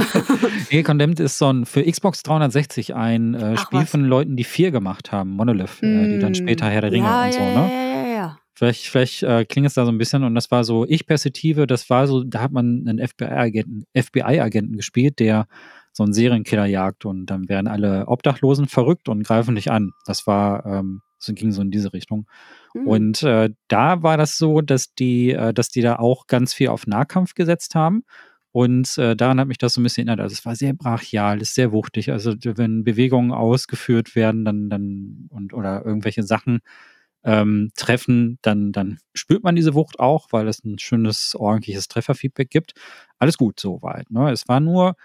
[LAUGHS] nee, Condemned ist so ein für Xbox 360 ein äh, Spiel was? von Leuten, die vier gemacht haben, Monolith, mm. äh, die dann später Herr der Ringe ja, und so, ja, ne? Ja, Vielleicht, vielleicht äh, klingt es da so ein bisschen und das war so Ich-Perspektive, das war so, da hat man einen FBI-Agenten FBI gespielt, der so einen Serienkiller jagt und dann werden alle Obdachlosen verrückt und greifen dich an. Das war, ähm, so ging so in diese Richtung. Mhm. Und äh, da war das so, dass die, äh, dass die da auch ganz viel auf Nahkampf gesetzt haben. Und äh, daran hat mich das so ein bisschen erinnert. Also es war sehr brachial, ist sehr wuchtig. Also wenn Bewegungen ausgeführt werden, dann, dann und oder irgendwelche Sachen ähm, treffen, dann, dann spürt man diese Wucht auch, weil es ein schönes, ordentliches Trefferfeedback gibt. Alles gut soweit. Ne? Es war nur,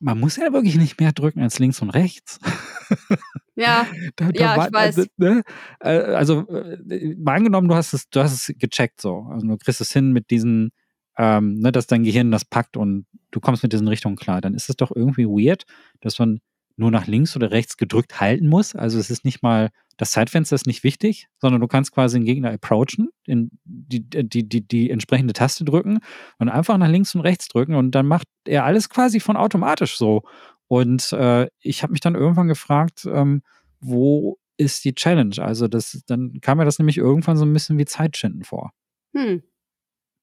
man muss ja wirklich nicht mehr drücken als links und rechts. [LAUGHS] Ja, [LAUGHS] da, da ja, war, ich weiß. Also, ne? Äh, also äh, mal angenommen, du hast es, du hast es gecheckt so. Also du kriegst es hin mit diesen, ähm, ne, dass dein Gehirn das packt und du kommst mit diesen Richtungen klar. Dann ist es doch irgendwie weird, dass man nur nach links oder rechts gedrückt halten muss. Also es ist nicht mal, das Zeitfenster ist nicht wichtig, sondern du kannst quasi den Gegner approachen, in die, die, die, die entsprechende Taste drücken und einfach nach links und rechts drücken und dann macht er alles quasi von automatisch so. Und äh, ich habe mich dann irgendwann gefragt, ähm, wo ist die Challenge? Also das, dann kam mir das nämlich irgendwann so ein bisschen wie Zeitschinden vor. Hm.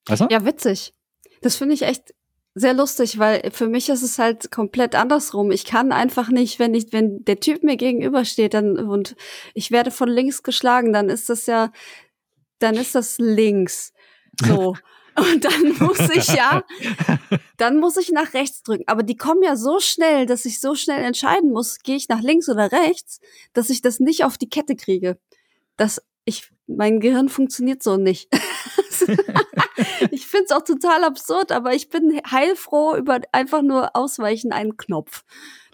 Weißt du? Ja, witzig. Das finde ich echt sehr lustig, weil für mich ist es halt komplett andersrum. Ich kann einfach nicht, wenn ich, wenn der Typ mir gegenübersteht, dann und ich werde von links geschlagen, dann ist das ja, dann ist das links. So. [LAUGHS] Und dann muss ich ja, dann muss ich nach rechts drücken. Aber die kommen ja so schnell, dass ich so schnell entscheiden muss, gehe ich nach links oder rechts, dass ich das nicht auf die Kette kriege. Das, ich, mein Gehirn funktioniert so nicht. [LAUGHS] ich finde es auch total absurd, aber ich bin heilfroh über einfach nur ausweichen einen Knopf.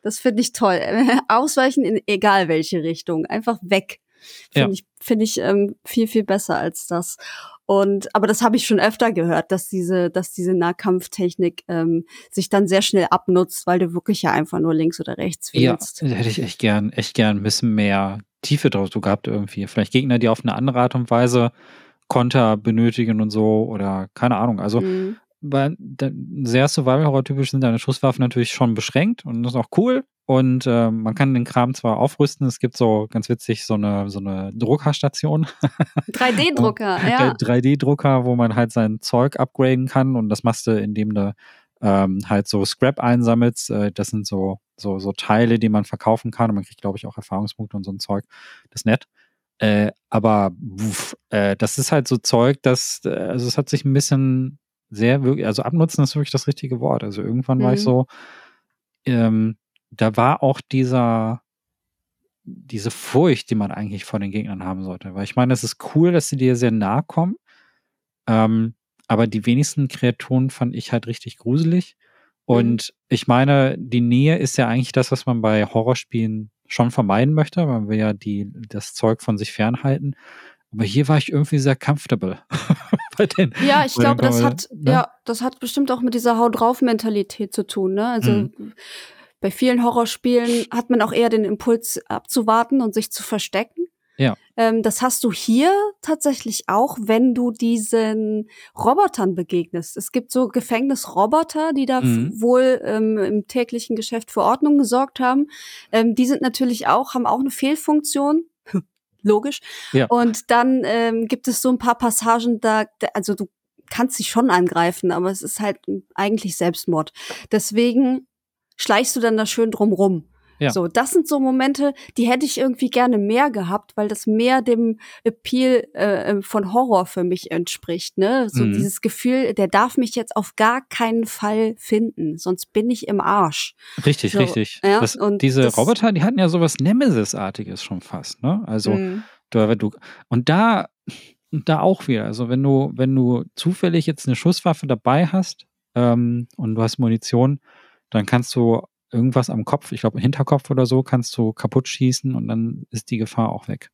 Das finde ich toll. [LAUGHS] Ausweichen in egal welche Richtung. Einfach weg. Finde ja. ich, find ich ähm, viel, viel besser als das. Und aber das habe ich schon öfter gehört, dass diese, dass diese Nahkampftechnik ähm, sich dann sehr schnell abnutzt, weil du wirklich ja einfach nur links oder rechts wählst. Ja, hätte ich echt gern, echt gern ein bisschen mehr Tiefe drauf gehabt irgendwie. Vielleicht Gegner, die auf eine andere Art und Weise Konter benötigen und so oder keine Ahnung. Also mhm. bei, sehr Survival-Horror-typisch sind deine Schusswaffen natürlich schon beschränkt und das ist auch cool. Und äh, man kann den Kram zwar aufrüsten, es gibt so ganz witzig so eine, so eine Druckerstation. [LAUGHS] 3D-Drucker, ja. 3D-Drucker, wo man halt sein Zeug upgraden kann und das machst du, indem du ähm, halt so Scrap einsammelst. Äh, das sind so, so, so Teile, die man verkaufen kann und man kriegt, glaube ich, auch Erfahrungspunkte und so ein Zeug. Das ist nett. Äh, aber wuff, äh, das ist halt so Zeug, das, äh, also es hat sich ein bisschen sehr wirklich, also abnutzen ist wirklich das richtige Wort. Also irgendwann mhm. war ich mhm. so, ähm, da war auch dieser, diese Furcht, die man eigentlich vor den Gegnern haben sollte. Weil ich meine, es ist cool, dass sie dir sehr nahe kommen. Ähm, aber die wenigsten Kreaturen fand ich halt richtig gruselig. Mhm. Und ich meine, die Nähe ist ja eigentlich das, was man bei Horrorspielen schon vermeiden möchte. Man will ja die, das Zeug von sich fernhalten. Aber hier war ich irgendwie sehr comfortable. [LAUGHS] ja, ich glaube, das hat, ne? ja, das hat bestimmt auch mit dieser Haut drauf Mentalität zu tun, ne? Also, mhm bei vielen Horrorspielen hat man auch eher den Impuls abzuwarten und sich zu verstecken. Ja. Ähm, das hast du hier tatsächlich auch, wenn du diesen Robotern begegnest. Es gibt so Gefängnisroboter, die da mhm. wohl ähm, im täglichen Geschäft für Ordnung gesorgt haben. Ähm, die sind natürlich auch, haben auch eine Fehlfunktion. [LAUGHS] Logisch. Ja. Und dann ähm, gibt es so ein paar Passagen, da, also du kannst sie schon angreifen, aber es ist halt eigentlich Selbstmord. Deswegen schleichst du dann da schön drumrum. Ja. So, das sind so Momente, die hätte ich irgendwie gerne mehr gehabt, weil das mehr dem Appeal äh, ähm, von Horror für mich entspricht. Ne? So mhm. dieses Gefühl, der darf mich jetzt auf gar keinen Fall finden, sonst bin ich im Arsch. Richtig, so, richtig. Ja? Das, und diese Roboter, die hatten ja sowas Nemesis-artiges schon fast. Ne? Also mhm. du, du und da da auch wieder. Also wenn du wenn du zufällig jetzt eine Schusswaffe dabei hast ähm, und du hast Munition dann kannst du irgendwas am Kopf, ich glaube Hinterkopf oder so, kannst du kaputt schießen und dann ist die Gefahr auch weg.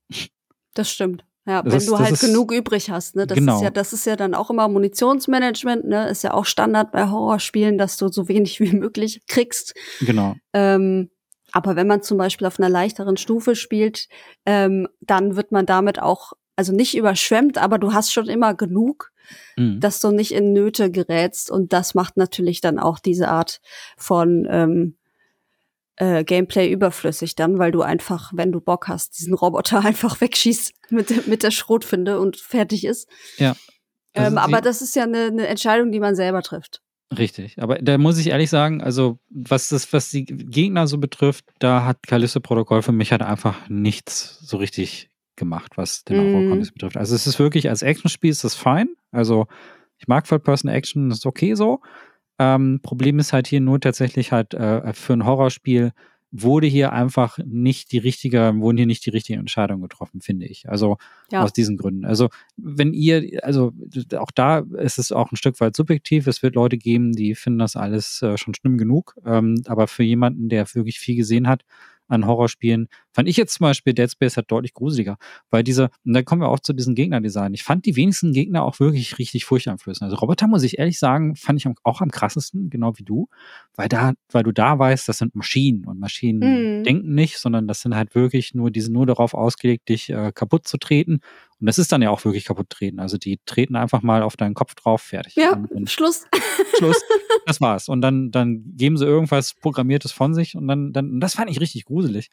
Das stimmt. Ja, das wenn ist, du halt ist, genug übrig hast, ne? Das genau. ist ja, das ist ja dann auch immer Munitionsmanagement, ne? Ist ja auch Standard bei Horrorspielen, dass du so wenig wie [LAUGHS] möglich kriegst. Genau. Ähm, aber wenn man zum Beispiel auf einer leichteren Stufe spielt, ähm, dann wird man damit auch, also nicht überschwemmt, aber du hast schon immer genug mhm. dass du nicht in Nöte gerätst. Und das macht natürlich dann auch diese Art von ähm, äh, Gameplay überflüssig dann, weil du einfach, wenn du Bock hast, diesen Roboter [LAUGHS] einfach wegschießt mit, mit der Schrotfinde und fertig ist. Ja. Ähm, aber das ist ja eine, eine Entscheidung, die man selber trifft. Richtig, aber da muss ich ehrlich sagen, also was das, was die Gegner so betrifft, da hat Callisto Protokoll für mich halt einfach nichts so richtig gemacht, was den mm. betrifft. Also es ist wirklich, als Actionspiel ist das fein. Also ich mag Third-Person-Action, das ist okay so. Ähm, Problem ist halt hier nur tatsächlich halt äh, für ein Horrorspiel wurde hier einfach nicht die richtige, wurden hier nicht die richtigen Entscheidungen getroffen, finde ich. Also ja. aus diesen Gründen. Also wenn ihr, also auch da ist es auch ein Stück weit subjektiv. Es wird Leute geben, die finden das alles äh, schon schlimm genug. Ähm, aber für jemanden, der wirklich viel gesehen hat, an Horrorspielen. Fand ich jetzt zum Beispiel Dead Space halt deutlich gruseliger, weil diese, und da kommen wir auch zu diesen Gegnerdesign. Ich fand die wenigsten Gegner auch wirklich richtig furchteinflößend. Also Roboter, muss ich ehrlich sagen, fand ich auch am krassesten, genau wie du, weil da, weil du da weißt, das sind Maschinen und Maschinen mhm. denken nicht, sondern das sind halt wirklich nur, die sind nur darauf ausgelegt, dich äh, kaputt zu treten. Und das ist dann ja auch wirklich kaputt treten. Also die treten einfach mal auf deinen Kopf drauf, fertig. Ja, und, und Schluss. [LAUGHS] Schluss. [LAUGHS] Das war's. Und dann, dann geben sie irgendwas Programmiertes von sich und dann, dann, das fand ich richtig gruselig.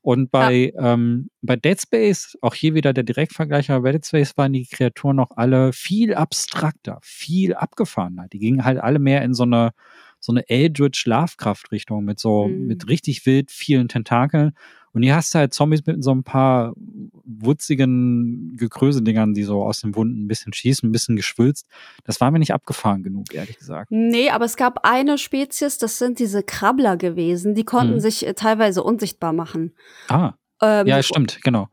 Und bei, ja. ähm, bei Dead Space, auch hier wieder der Direktvergleich, aber bei Dead Space waren die Kreaturen noch alle viel abstrakter, viel abgefahrener. Die gingen halt alle mehr in so eine, so eine Eldritch Lovecraft-Richtung mit so, mhm. mit richtig wild vielen Tentakeln. Und hier hast du halt Zombies mit so ein paar wutzigen Gekröse-Dingern, die so aus den Wunden ein bisschen schießen, ein bisschen geschwülzt. Das war mir nicht abgefahren genug, ehrlich gesagt. Nee, aber es gab eine Spezies, das sind diese Krabbler gewesen, die konnten hm. sich äh, teilweise unsichtbar machen. Ah. Ähm, ja, stimmt, genau.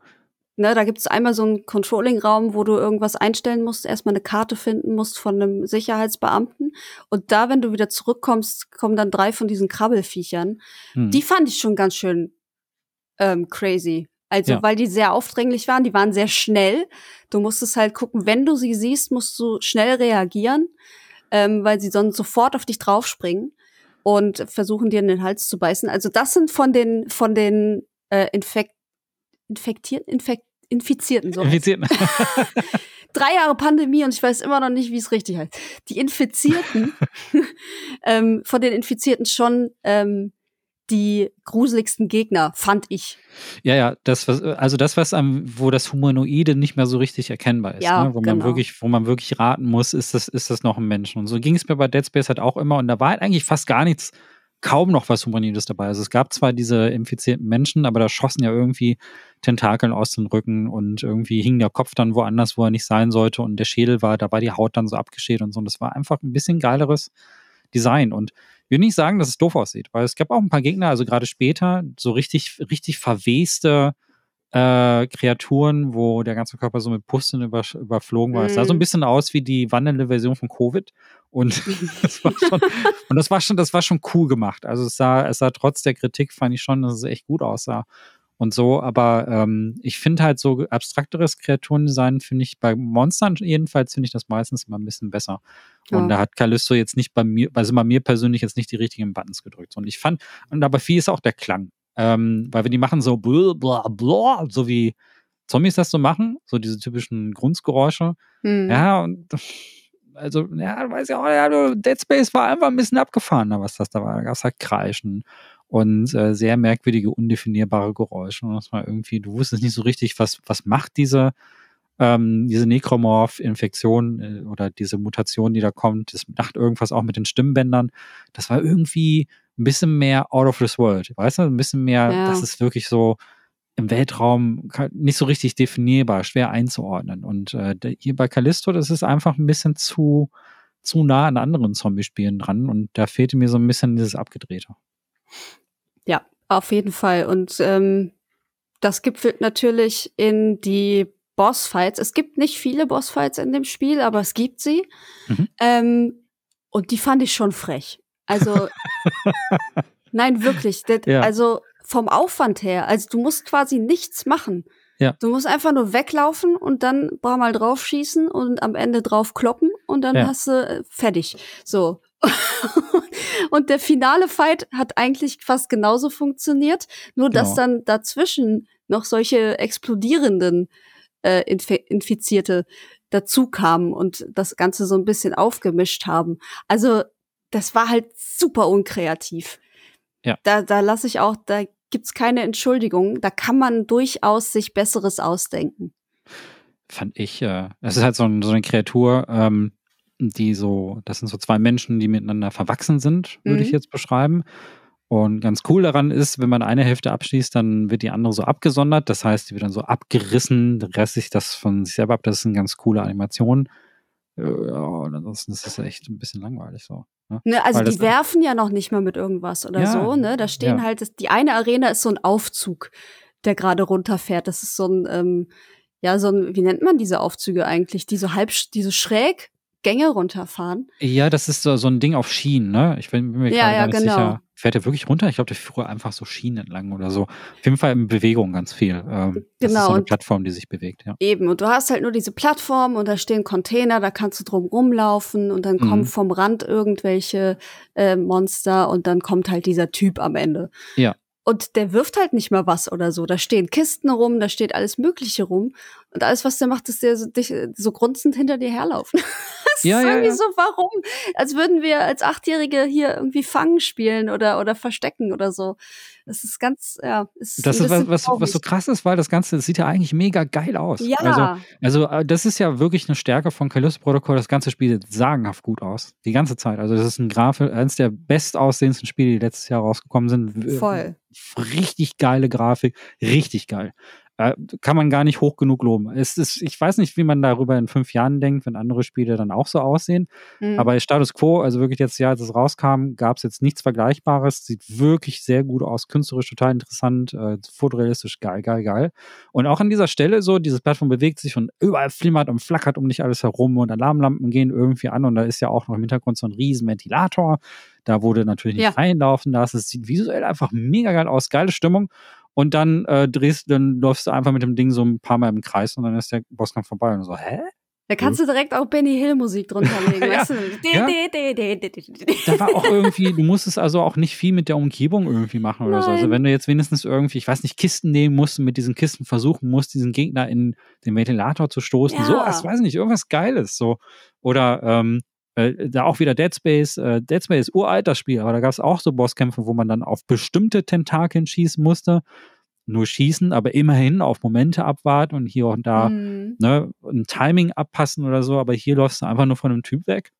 Ne, da gibt es einmal so einen Controlling-Raum, wo du irgendwas einstellen musst, erstmal eine Karte finden musst von einem Sicherheitsbeamten. Und da, wenn du wieder zurückkommst, kommen dann drei von diesen Krabbelfiechern. Hm. Die fand ich schon ganz schön ähm, crazy. Also, ja. weil die sehr aufdringlich waren, die waren sehr schnell. Du musstest halt gucken, wenn du sie siehst, musst du schnell reagieren, ähm, weil sie sonst sofort auf dich draufspringen und versuchen dir in den Hals zu beißen. Also, das sind von den, von den äh, Infekt, Infektierten, Infekt, Infizierten, so. Infizierten. [LAUGHS] Drei Jahre Pandemie und ich weiß immer noch nicht, wie es richtig heißt. Die Infizierten, [LAUGHS] [LAUGHS] ähm, von den Infizierten schon ähm, die gruseligsten Gegner, fand ich. Ja, ja, das, was, also das, was am, wo das Humanoide nicht mehr so richtig erkennbar ist, ja, ne? wo genau. man wirklich, wo man wirklich raten muss, ist das, ist das noch ein Mensch? Und so ging es mir bei Dead Space halt auch immer und da war halt eigentlich fast gar nichts, kaum noch was Humanoides dabei. Also es gab zwar diese infizierten Menschen, aber da schossen ja irgendwie Tentakeln aus dem Rücken und irgendwie hing der Kopf dann woanders, wo er nicht sein sollte und der Schädel war, da war die Haut dann so abgeschält und so. Und das war einfach ein bisschen geileres Design. Und ich will nicht sagen, dass es doof aussieht, weil es gab auch ein paar Gegner, also gerade später, so richtig, richtig verweste äh, Kreaturen, wo der ganze Körper so mit Pusten über, überflogen war. Es sah so ein mhm. bisschen aus wie die wandelnde Version von Covid. Und [LAUGHS] das war schon, und das war schon, das war schon cool gemacht. Also es sah, es sah trotz der Kritik, fand ich schon, dass es echt gut aussah und so. Aber ähm, ich finde halt so abstrakteres Kreaturendesign, finde ich bei Monstern jedenfalls, finde ich das meistens immer ein bisschen besser. Und da hat Callisto jetzt nicht bei mir, also bei mir persönlich jetzt nicht die richtigen Buttons gedrückt. Und ich fand, und aber viel ist auch der Klang. Ähm, weil wenn die machen so blah, blah, blah, so wie Zombies das so machen, so diese typischen Grundgeräusche. Mhm. Ja, und [LAUGHS] also, ja, weißt ja auch, ja, Dead Space war einfach ein bisschen abgefahren, was das da war. Da gab es halt Kreischen und äh, sehr merkwürdige, undefinierbare Geräusche. Und das war irgendwie, du wusstest nicht so richtig, was, was macht diese, ähm, diese Necromorph-Infektion äh, oder diese Mutation, die da kommt. Das macht irgendwas auch mit den Stimmbändern. Das war irgendwie ein bisschen mehr out of this world, weißt du? Ein bisschen mehr, ja. das ist wirklich so im Weltraum nicht so richtig definierbar, schwer einzuordnen. Und äh, hier bei Callisto, das ist einfach ein bisschen zu, zu nah an anderen Zombie-Spielen dran und da fehlte mir so ein bisschen dieses Abgedrehte. Auf jeden Fall. Und ähm, das gipfelt natürlich in die Bossfights. Es gibt nicht viele Bossfights in dem Spiel, aber es gibt sie. Mhm. Ähm, und die fand ich schon frech. Also, [LAUGHS] nein, wirklich. Das, ja. Also vom Aufwand her. Also du musst quasi nichts machen. Ja. Du musst einfach nur weglaufen und dann ein paar Mal draufschießen und am Ende drauf kloppen und dann ja. hast du äh, fertig. So. [LAUGHS] und der finale Fight hat eigentlich fast genauso funktioniert, nur dass genau. dann dazwischen noch solche explodierenden äh, Inf Infizierte dazu kamen und das Ganze so ein bisschen aufgemischt haben. Also das war halt super unkreativ. Ja. Da, da lasse ich auch, da gibt's keine Entschuldigung. Da kann man durchaus sich Besseres ausdenken. Fand ich, äh, das ist halt so, ein, so eine Kreatur, ähm, die so, das sind so zwei Menschen, die miteinander verwachsen sind, würde mhm. ich jetzt beschreiben. Und ganz cool daran ist, wenn man eine Hälfte abschließt, dann wird die andere so abgesondert. Das heißt, die wird dann so abgerissen, Rest sich das von sich selber ab. Das ist eine ganz coole Animation. Äh, ja, und ansonsten ist das echt ein bisschen langweilig so. Ne? Ne, also die werfen ja noch nicht mal mit irgendwas oder ja, so. Ne? Da stehen ja. halt, die eine Arena ist so ein Aufzug, der gerade runterfährt. Das ist so ein, ähm, ja, so ein, wie nennt man diese Aufzüge eigentlich? Die so halb, die so schräg Gänge runterfahren. Ja, das ist so, so ein Ding auf Schienen, ne? Ich bin, bin mir ja, ja, genau. sicher. Fährt er wirklich runter? Ich glaube, der fuhr einfach so Schienen entlang oder so. Auf jeden Fall in Bewegung ganz viel. Ähm, das genau. ist so eine Plattform, die sich bewegt, ja. Eben. Und du hast halt nur diese Plattform und da stehen Container, da kannst du drum rumlaufen und dann mhm. kommen vom Rand irgendwelche äh, Monster und dann kommt halt dieser Typ am Ende. Ja. Und der wirft halt nicht mal was oder so. Da stehen Kisten rum, da steht alles Mögliche rum. Und alles, was der macht, ist der so, dich, so grunzend hinter dir herlaufen. [LAUGHS] das ja, ist irgendwie ja, ja. so, warum? Als würden wir als Achtjährige hier irgendwie Fangen spielen oder, oder verstecken oder so. Das ist ganz, ja. Ist das ist was, was, was, so krass ist, weil das Ganze das sieht ja eigentlich mega geil aus. Ja. Also, also äh, das ist ja wirklich eine Stärke von Callisto Protocol. Das ganze Spiel sieht sagenhaft gut aus. Die ganze Zeit. Also das ist ein Grafik, eines der bestaussehendsten Spiele, die letztes Jahr rausgekommen sind. Voll. Richtig geile Grafik. Richtig geil. Kann man gar nicht hoch genug loben. Es ist, ich weiß nicht, wie man darüber in fünf Jahren denkt, wenn andere Spiele dann auch so aussehen. Mhm. Aber Status Quo, also wirklich jetzt Jahr, als es rauskam, gab es jetzt nichts Vergleichbares. Sieht wirklich sehr gut aus, künstlerisch total interessant, äh, fotorealistisch, geil, geil, geil. Und auch an dieser Stelle so, dieses Plattform bewegt sich und überall flimmert und flackert um dich alles herum und Alarmlampen gehen irgendwie an und da ist ja auch noch im Hintergrund so ein riesen Ventilator. Da wurde natürlich nicht ja. reinlaufen lassen. Es sieht visuell einfach mega geil aus, geile Stimmung. Und dann äh, drehst, dann läufst du einfach mit dem Ding so ein paar Mal im Kreis und dann ist der Bosskampf vorbei und so, hä? Da kannst du direkt auch Benny Hill Musik drunter [LAUGHS] legen, ja, weißt du? Ja. Da war auch irgendwie, du musstest also auch nicht viel mit der Umgebung irgendwie machen oder Nein. so. Also wenn du jetzt wenigstens irgendwie, ich weiß nicht, Kisten nehmen musst und mit diesen Kisten versuchen musst, diesen Gegner in den Ventilator zu stoßen, ja. so, ich weiß nicht, irgendwas Geiles, so. Oder ähm, äh, da auch wieder Dead Space. Äh, Dead Space ist uralt das Spiel, aber da gab es auch so Bosskämpfe, wo man dann auf bestimmte Tentakeln schießen musste. Nur schießen, aber immerhin auf Momente abwarten und hier und da mhm. ne, ein Timing abpassen oder so. Aber hier läufst du einfach nur von einem Typ weg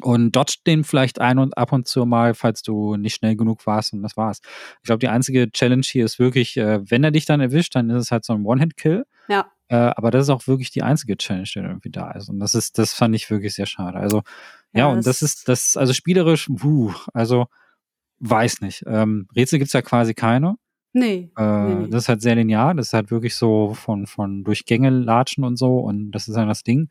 und dodge den vielleicht ein und ab und zu mal, falls du nicht schnell genug warst und das war's. Ich glaube, die einzige Challenge hier ist wirklich, äh, wenn er dich dann erwischt, dann ist es halt so ein One-Hit-Kill. Ja. Äh, aber das ist auch wirklich die einzige Challenge, die irgendwie da ist. Und das ist, das fand ich wirklich sehr schade. Also, ja, ja und das, das ist, das, also spielerisch, wuh, also, weiß nicht. Ähm, Rätsel gibt's ja quasi keine. Nee, äh, nee, Das ist halt sehr linear. Das ist halt wirklich so von, von Durchgänge latschen und so. Und das ist dann das Ding.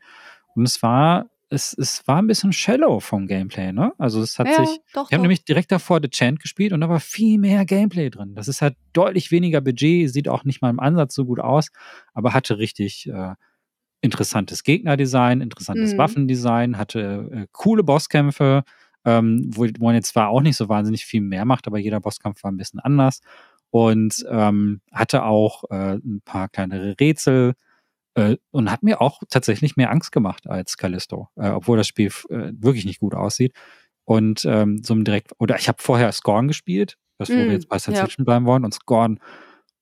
Und es war es, es war ein bisschen shallow vom Gameplay, ne? Also es hat ja, sich. Doch, wir haben nämlich direkt davor The Chant gespielt und da war viel mehr Gameplay drin. Das ist halt deutlich weniger Budget, sieht auch nicht mal im Ansatz so gut aus, aber hatte richtig äh, interessantes Gegnerdesign, interessantes mhm. Waffendesign, hatte äh, coole Bosskämpfe, ähm, wo man jetzt zwar auch nicht so wahnsinnig viel mehr macht, aber jeder Bosskampf war ein bisschen anders. Und ähm, hatte auch äh, ein paar kleinere Rätsel, und hat mir auch tatsächlich mehr Angst gemacht als Callisto, äh, obwohl das Spiel äh, wirklich nicht gut aussieht. Und ähm, so direkt, oder ich habe vorher Scorn gespielt, das, wo mm, wir jetzt bei Science ja. bleiben wollen, und Scorn,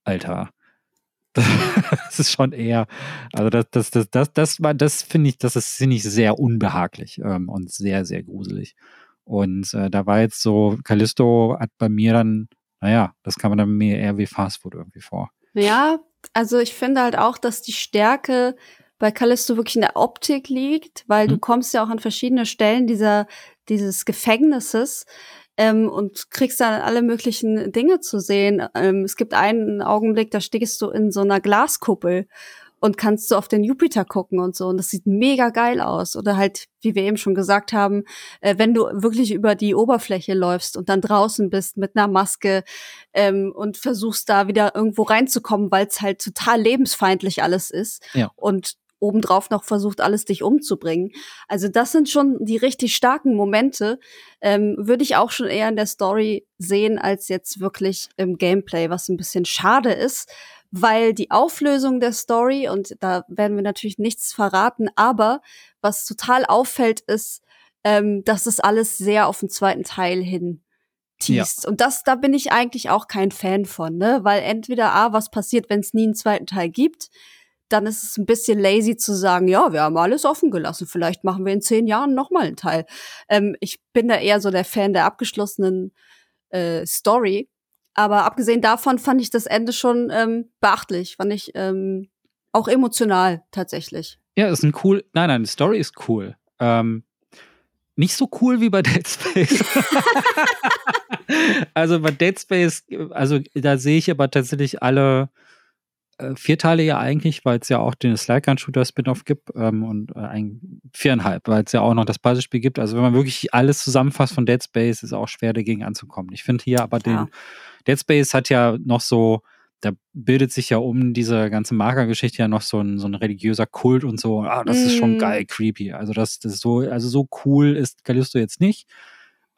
Alter, [LAUGHS] das ist schon eher, also das, das, das, das, das war, das finde ich, das ist, finde ich sehr unbehaglich ähm, und sehr, sehr gruselig. Und äh, da war jetzt so, Callisto hat bei mir dann, naja, das kann man dann mir eher wie Fastfood irgendwie vor. Ja, also ich finde halt auch, dass die Stärke bei Callisto wirklich in der Optik liegt, weil mhm. du kommst ja auch an verschiedene Stellen dieser, dieses Gefängnisses ähm, und kriegst dann alle möglichen Dinge zu sehen. Ähm, es gibt einen Augenblick, da stehst du in so einer Glaskuppel und kannst du auf den Jupiter gucken und so. Und das sieht mega geil aus. Oder halt, wie wir eben schon gesagt haben, äh, wenn du wirklich über die Oberfläche läufst und dann draußen bist mit einer Maske ähm, und versuchst da wieder irgendwo reinzukommen, weil es halt total lebensfeindlich alles ist. Ja. Und obendrauf noch versucht, alles dich umzubringen. Also das sind schon die richtig starken Momente. Ähm, Würde ich auch schon eher in der Story sehen, als jetzt wirklich im Gameplay, was ein bisschen schade ist, weil die Auflösung der Story, und da werden wir natürlich nichts verraten, aber was total auffällt, ist, ähm, dass es alles sehr auf den zweiten Teil hin teast. Ja. Und das, da bin ich eigentlich auch kein Fan von, ne? Weil entweder A, was passiert, wenn es nie einen zweiten Teil gibt, dann ist es ein bisschen lazy zu sagen, ja, wir haben alles offen gelassen. Vielleicht machen wir in zehn Jahren noch mal einen Teil. Ähm, ich bin da eher so der Fan der abgeschlossenen äh, Story. Aber abgesehen davon fand ich das Ende schon ähm, beachtlich, fand ich ähm, auch emotional tatsächlich. Ja, ist ein cool. Nein, nein, die Story ist cool. Ähm, nicht so cool wie bei Dead Space. [LAUGHS] [LAUGHS] also bei Dead Space, also da sehe ich aber tatsächlich alle äh, vier Teile ja eigentlich, weil es ja auch den Slackgun-Shooter-Spin-Off gibt ähm, und äh, ein viereinhalb, weil es ja auch noch das Puzzlespiel gibt. Also wenn man wirklich alles zusammenfasst von Dead Space, ist auch schwer dagegen anzukommen. Ich finde hier aber ja. den Dead Space hat ja noch so, da bildet sich ja um diese ganze Markergeschichte ja noch so ein, so ein religiöser Kult und so. Ah, das mm. ist schon mhm. geil, creepy. Also das, das ist so, also so cool ist Callisto jetzt nicht.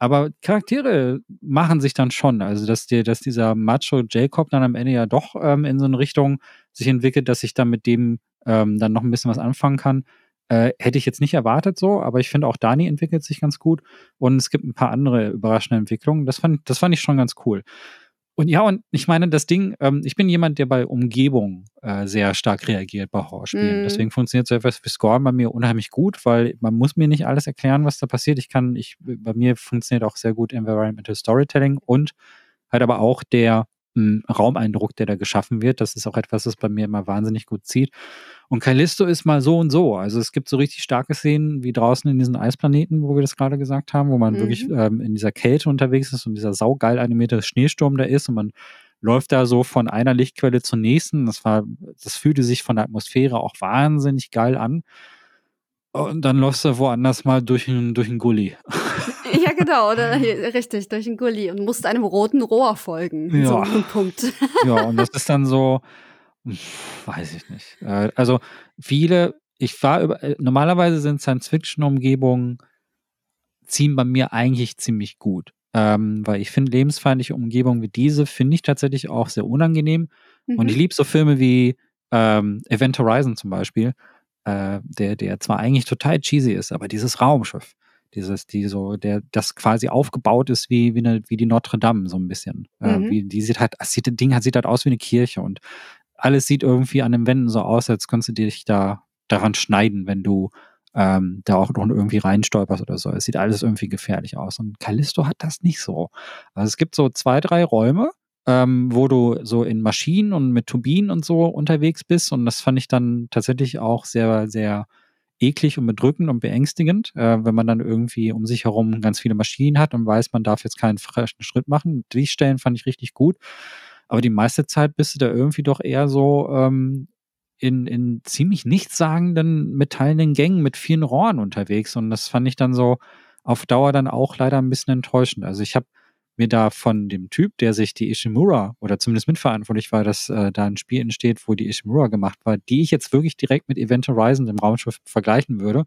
Aber Charaktere machen sich dann schon. Also, dass, dir, dass dieser Macho Jacob dann am Ende ja doch ähm, in so eine Richtung sich entwickelt, dass ich dann mit dem ähm, dann noch ein bisschen was anfangen kann. Äh, hätte ich jetzt nicht erwartet so, aber ich finde auch Dani entwickelt sich ganz gut und es gibt ein paar andere überraschende Entwicklungen. Das fand, das fand ich schon ganz cool. Und ja, und ich meine, das Ding, ähm, ich bin jemand, der bei Umgebung äh, sehr stark reagiert bei Horrorspielen. Mm. Deswegen funktioniert so etwas wie Score bei mir unheimlich gut, weil man muss mir nicht alles erklären, was da passiert. Ich kann, ich, bei mir funktioniert auch sehr gut Environmental Storytelling und halt aber auch der Raumeindruck, der da geschaffen wird. Das ist auch etwas, das bei mir immer wahnsinnig gut zieht. Und Callisto ist mal so und so. Also es gibt so richtig starke Szenen wie draußen in diesen Eisplaneten, wo wir das gerade gesagt haben, wo man mhm. wirklich ähm, in dieser Kälte unterwegs ist und dieser saugeil animierte Schneesturm da ist und man läuft da so von einer Lichtquelle zur nächsten. Das war, das fühlte sich von der Atmosphäre auch wahnsinnig geil an. Und dann läufst du woanders mal durch einen durch Gully. [LAUGHS] Genau, oder hier, richtig, durch einen Gully und musst einem roten Rohr folgen. Ja. So ein Punkt. [LAUGHS] Ja, und das ist dann so, weiß ich nicht. Äh, also viele, ich war über, äh, normalerweise sind Science-Fiction-Umgebungen ziehen bei mir eigentlich ziemlich gut. Ähm, weil ich finde lebensfeindliche Umgebungen wie diese finde ich tatsächlich auch sehr unangenehm. Mhm. Und ich liebe so Filme wie ähm, Event Horizon zum Beispiel, äh, der, der zwar eigentlich total cheesy ist, aber dieses Raumschiff, dieses, die so, der, das quasi aufgebaut ist wie, wie, eine, wie die Notre Dame, so ein bisschen. Äh, mhm. Äh, wie, die sieht halt, das Ding sieht halt aus wie eine Kirche und alles sieht irgendwie an den Wänden so aus, als könntest du dich da daran schneiden, wenn du ähm, da auch noch irgendwie reinstolperst oder so. Es sieht alles irgendwie gefährlich aus. Und Callisto hat das nicht so. Also es gibt so zwei, drei Räume, ähm, wo du so in Maschinen und mit Turbinen und so unterwegs bist. Und das fand ich dann tatsächlich auch sehr, sehr eklig und bedrückend und beängstigend, äh, wenn man dann irgendwie um sich herum ganz viele Maschinen hat und weiß, man darf jetzt keinen frischen Schritt machen. Die Stellen fand ich richtig gut. Aber die meiste Zeit bist du da irgendwie doch eher so ähm, in, in ziemlich nichtssagenden metallenen Gängen mit vielen Rohren unterwegs. Und das fand ich dann so auf Dauer dann auch leider ein bisschen enttäuschend. Also ich habe mir da von dem Typ, der sich die Ishimura oder zumindest mitverantwortlich war, dass äh, da ein Spiel entsteht, wo die Ishimura gemacht war, die ich jetzt wirklich direkt mit Event Horizon, dem Raumschiff, vergleichen würde.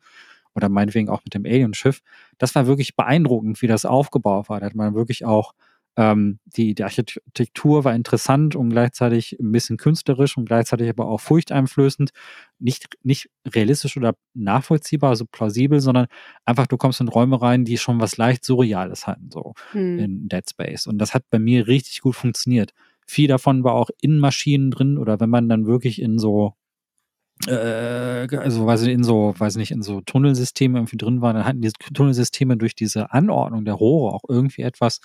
Oder meinetwegen auch mit dem Alien-Schiff. Das war wirklich beeindruckend, wie das aufgebaut war. Da hat man wirklich auch ähm, die, die Architektur war interessant und gleichzeitig ein bisschen künstlerisch und gleichzeitig aber auch furchteinflößend. Nicht, nicht realistisch oder nachvollziehbar, also plausibel, sondern einfach, du kommst in Räume rein, die schon was leicht Surreales hatten, so hm. in Dead Space. Und das hat bei mir richtig gut funktioniert. Viel davon war auch in Maschinen drin oder wenn man dann wirklich in so also weiß ich, in so, weiß nicht, in so Tunnelsysteme irgendwie drin waren, dann hatten diese Tunnelsysteme durch diese Anordnung der Rohre auch irgendwie etwas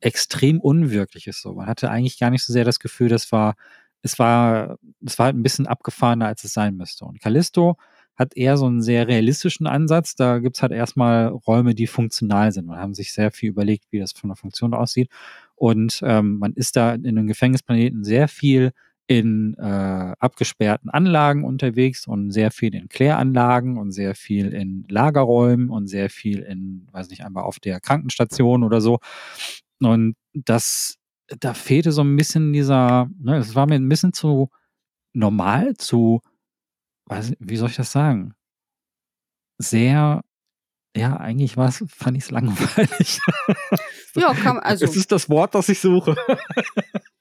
extrem Unwirkliches. So. Man hatte eigentlich gar nicht so sehr das Gefühl, das war, es war, es war halt ein bisschen abgefahrener, als es sein müsste. Und Callisto hat eher so einen sehr realistischen Ansatz. Da gibt's halt erstmal Räume, die funktional sind. Man haben sich sehr viel überlegt, wie das von der Funktion aussieht. Und ähm, man ist da in einem Gefängnisplaneten sehr viel in äh, abgesperrten Anlagen unterwegs und sehr viel in Kläranlagen und sehr viel in Lagerräumen und sehr viel in, weiß nicht, einmal auf der Krankenstation oder so. Und das, da fehlte so ein bisschen dieser, ne, es war mir ein bisschen zu normal, zu, weiß, wie soll ich das sagen? Sehr, ja, eigentlich war es, fand ich es langweilig. Ja, [LAUGHS] kann, also. Es ist das Wort, das ich suche. [LAUGHS]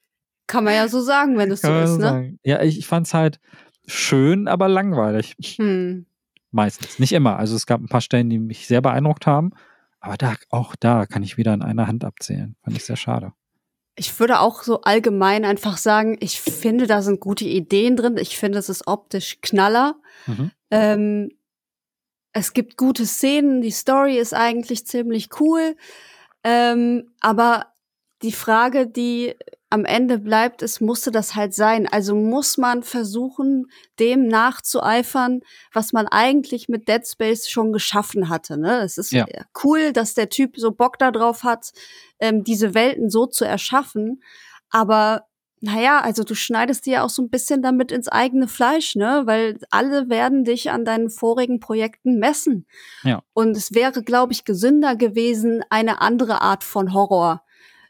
Kann man ja so sagen, wenn es so ist, ne? Sagen. Ja, ich, ich fand es halt schön, aber langweilig. Hm. Meistens. Nicht immer. Also es gab ein paar Stellen, die mich sehr beeindruckt haben. Aber da, auch da kann ich wieder in einer Hand abzählen. Fand ich sehr schade. Ich würde auch so allgemein einfach sagen, ich finde, da sind gute Ideen drin. Ich finde, es ist optisch knaller. Mhm. Ähm, es gibt gute Szenen. Die Story ist eigentlich ziemlich cool. Ähm, aber die Frage, die am Ende bleibt, es musste das halt sein. Also muss man versuchen, dem nachzueifern, was man eigentlich mit Dead Space schon geschaffen hatte. Ne? Es ist ja. cool, dass der Typ so Bock darauf hat, ähm, diese Welten so zu erschaffen. Aber naja, also du schneidest dir ja auch so ein bisschen damit ins eigene Fleisch, ne? Weil alle werden dich an deinen vorigen Projekten messen. Ja. Und es wäre, glaube ich, gesünder gewesen, eine andere Art von Horror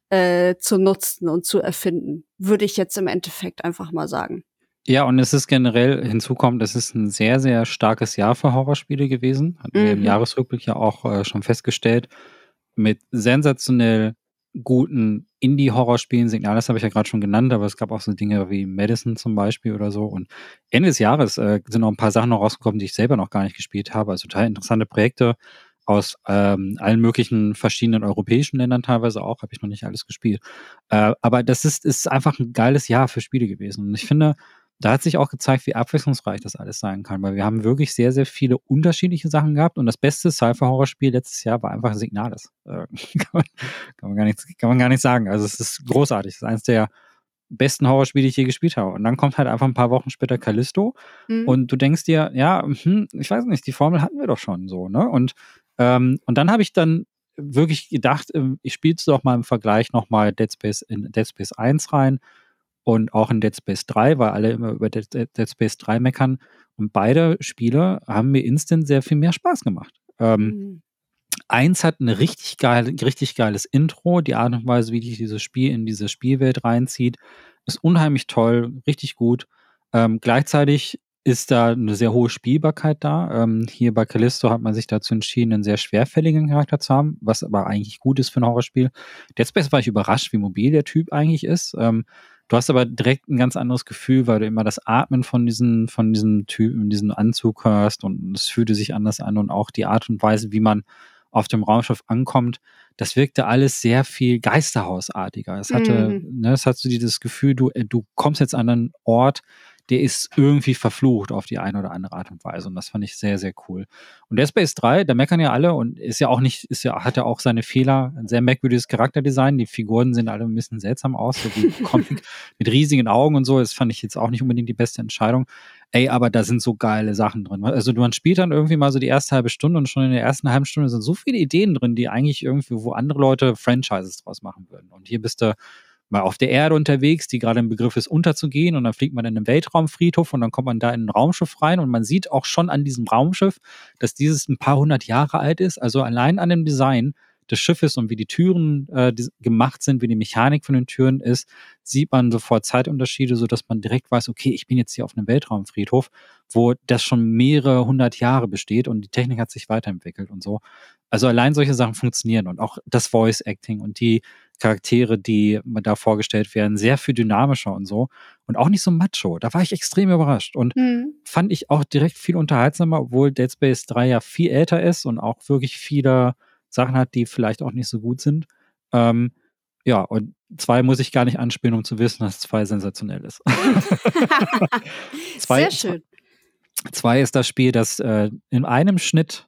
äh, zu nutzen und zu erfinden, würde ich jetzt im Endeffekt einfach mal sagen. Ja, und es ist generell hinzukommt, es ist ein sehr, sehr starkes Jahr für Horrorspiele gewesen. Hatten mhm. wir im mhm. Jahresrückblick ja auch äh, schon festgestellt. Mit sensationell guten Indie-Horrorspielen, Signal, das habe ich ja gerade schon genannt, aber es gab auch so Dinge wie Madison zum Beispiel oder so. Und Ende des Jahres äh, sind noch ein paar Sachen noch rausgekommen, die ich selber noch gar nicht gespielt habe. Also total interessante Projekte aus ähm, allen möglichen verschiedenen europäischen Ländern teilweise auch, habe ich noch nicht alles gespielt. Äh, aber das ist, ist einfach ein geiles Jahr für Spiele gewesen. Und ich finde, da hat sich auch gezeigt, wie abwechslungsreich das alles sein kann, weil wir haben wirklich sehr, sehr viele unterschiedliche Sachen gehabt und das beste Cypher-Horror-Spiel letztes Jahr war einfach Signales. Äh, [LAUGHS] kann, man, kann, man gar nicht, kann man gar nicht sagen. Also es ist großartig. Es ist eines der besten Horrorspiele, die ich je gespielt habe. Und dann kommt halt einfach ein paar Wochen später Callisto mhm. und du denkst dir, ja, hm, ich weiß nicht, die Formel hatten wir doch schon so, ne? Und, ähm, und dann habe ich dann wirklich gedacht, ähm, ich spiele es doch mal im Vergleich nochmal Dead Space in Dead Space 1 rein und auch in Dead Space 3, weil alle immer über Dead, Dead Space 3 meckern. Und beide Spiele haben mir instant sehr viel mehr Spaß gemacht. Ähm, mhm. Eins hat ein richtig, geil, richtig geiles Intro. Die Art und Weise, wie dich dieses Spiel in diese Spielwelt reinzieht, ist unheimlich toll, richtig gut. Ähm, gleichzeitig ist da eine sehr hohe Spielbarkeit da. Ähm, hier bei Callisto hat man sich dazu entschieden, einen sehr schwerfälligen Charakter zu haben, was aber eigentlich gut ist für ein Horrorspiel. Dead Space war ich überrascht, wie mobil der Typ eigentlich ist. Ähm, du hast aber direkt ein ganz anderes Gefühl, weil du immer das Atmen von diesen, von diesem Typen, diesem Anzug hörst und es fühlte sich anders an und auch die Art und Weise, wie man auf dem Raumschiff ankommt, das wirkte alles sehr viel geisterhausartiger. Es hatte, mhm. ne, es hat so dieses Gefühl, du, äh, du kommst jetzt an einen Ort, der ist irgendwie verflucht auf die eine oder andere Art und Weise. Und das fand ich sehr, sehr cool. Und Dead Space 3, da meckern ja alle und ist ja auch nicht, ist ja, hat ja auch seine Fehler, ein sehr merkwürdiges Charakterdesign. Die Figuren sehen alle ein bisschen seltsam aus, so wie [LAUGHS] Comic mit riesigen Augen und so. Das fand ich jetzt auch nicht unbedingt die beste Entscheidung. Ey, aber da sind so geile Sachen drin. Also man spielt dann irgendwie mal so die erste halbe Stunde und schon in der ersten halben Stunde sind so viele Ideen drin, die eigentlich irgendwie, wo andere Leute Franchises draus machen würden. Und hier bist du mal auf der Erde unterwegs, die gerade im Begriff ist, unterzugehen und dann fliegt man in einen Weltraumfriedhof und dann kommt man da in ein Raumschiff rein und man sieht auch schon an diesem Raumschiff, dass dieses ein paar hundert Jahre alt ist. Also allein an dem Design des Schiffes und wie die Türen äh, gemacht sind, wie die Mechanik von den Türen ist, sieht man sofort Zeitunterschiede, so dass man direkt weiß, okay, ich bin jetzt hier auf einem Weltraumfriedhof, wo das schon mehrere hundert Jahre besteht und die Technik hat sich weiterentwickelt und so. Also allein solche Sachen funktionieren und auch das Voice Acting und die Charaktere, die da vorgestellt werden, sehr viel dynamischer und so. Und auch nicht so macho. Da war ich extrem überrascht. Und mhm. fand ich auch direkt viel unterhaltsamer, obwohl Dead Space 3 ja viel älter ist und auch wirklich viele Sachen hat, die vielleicht auch nicht so gut sind. Ähm, ja, und zwei muss ich gar nicht anspielen, um zu wissen, dass zwei sensationell ist. [LAUGHS] [LAUGHS] zwei, Sehr schön. Zwei ist das Spiel, das äh, in einem Schnitt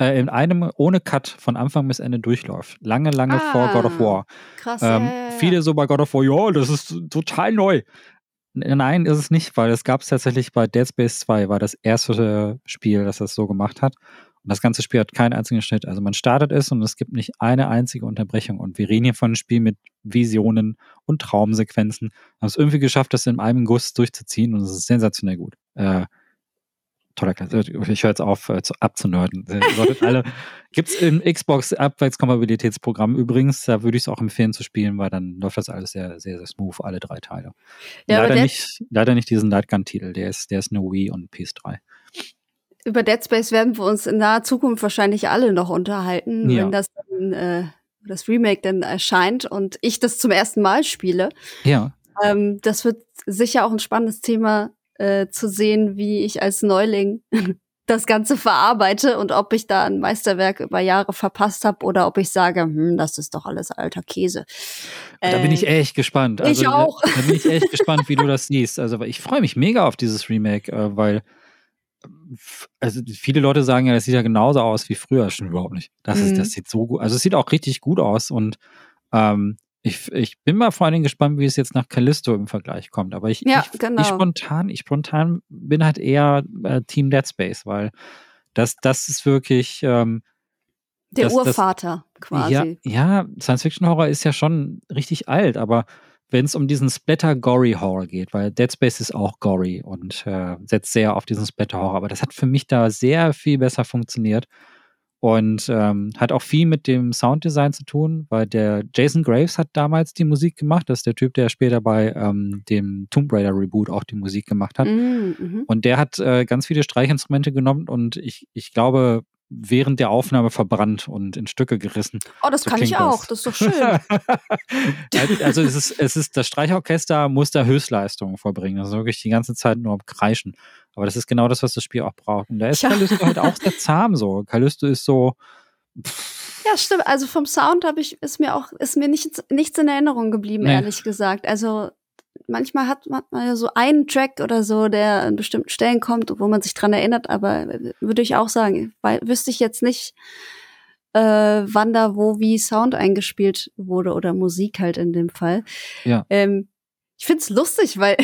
äh, in einem ohne Cut von Anfang bis Ende durchläuft. Lange, lange ah, vor God of War. Krass. Ähm, ja, Viele so bei God of War, ja, das ist total neu. Nein, ist es nicht, weil es gab es tatsächlich bei Dead Space 2, war das erste Spiel, das das so gemacht hat. Und das ganze Spiel hat keinen einzigen Schnitt. Also man startet es und es gibt nicht eine einzige Unterbrechung. Und wir reden hier von einem Spiel mit Visionen und Traumsequenzen. Haben es irgendwie geschafft, das in einem Guss durchzuziehen und es ist sensationell gut. Äh, toller Klasse. Ich höre jetzt auf, äh, abzunörden. Solltet alle. [LAUGHS] Gibt es im Xbox Abwärtskompatibilitätsprogramm übrigens, da würde ich es auch empfehlen zu spielen, weil dann läuft das alles sehr, sehr, sehr smooth, alle drei Teile. Ja, leider, nicht, leider nicht diesen Lightgun-Titel, der ist, der ist nur Wii und PS3. Über Dead Space werden wir uns in naher Zukunft wahrscheinlich alle noch unterhalten, ja. wenn das dann, äh, das Remake dann erscheint und ich das zum ersten Mal spiele. Ja. Ähm, das wird sicher auch ein spannendes Thema äh, zu sehen, wie ich als Neuling [LAUGHS] das Ganze verarbeite und ob ich da ein Meisterwerk über Jahre verpasst habe oder ob ich sage, hm, das ist doch alles alter Käse. Da bin ich äh, echt gespannt. Also, ich auch. Da, da, bin ich echt gespannt, wie du das siehst. Also ich freue mich mega auf dieses Remake, äh, weil also viele Leute sagen ja, das sieht ja genauso aus wie früher. Schon überhaupt nicht. Das, ist, das mhm. sieht so gut. Also es sieht auch richtig gut aus und ähm, ich, ich bin mal vor allen Dingen gespannt, wie es jetzt nach Callisto im Vergleich kommt. Aber ich, ja, ich, genau. ich spontan, ich spontan bin halt eher äh, Team Dead Space, weil das, das ist wirklich ähm, der das, Urvater das, quasi. Ja, ja Science-Fiction-Horror ist ja schon richtig alt, aber wenn es um diesen Splatter-Gory-Horror geht, weil Dead Space ist auch gory und äh, setzt sehr auf diesen Splatter-Horror, aber das hat für mich da sehr viel besser funktioniert. Und ähm, hat auch viel mit dem Sounddesign zu tun, weil der Jason Graves hat damals die Musik gemacht. Das ist der Typ, der später bei ähm, dem Tomb Raider Reboot auch die Musik gemacht hat. Mm, mhm. Und der hat äh, ganz viele Streichinstrumente genommen und ich, ich glaube, während der Aufnahme verbrannt und in Stücke gerissen. Oh, das so kann ich auch. Das. das ist doch schön. [LAUGHS] also es ist, es ist, das Streichorchester muss da Höchstleistungen vorbringen. Also wirklich die ganze Zeit nur kreischen. Aber das ist genau das, was das Spiel auch braucht. Und da ist ja. Callisto halt auch sehr zahm so. Callisto ist so. Pff. Ja, stimmt. Also vom Sound habe ich, ist mir auch, ist mir nichts, nichts in Erinnerung geblieben, nee. ehrlich gesagt. Also manchmal hat, hat man ja so einen Track oder so, der an bestimmten Stellen kommt, wo man sich dran erinnert, aber würde ich auch sagen, weil wüsste ich jetzt nicht, äh, wann da wo wie Sound eingespielt wurde oder Musik halt in dem Fall. Ja. Ähm, ich find's lustig, weil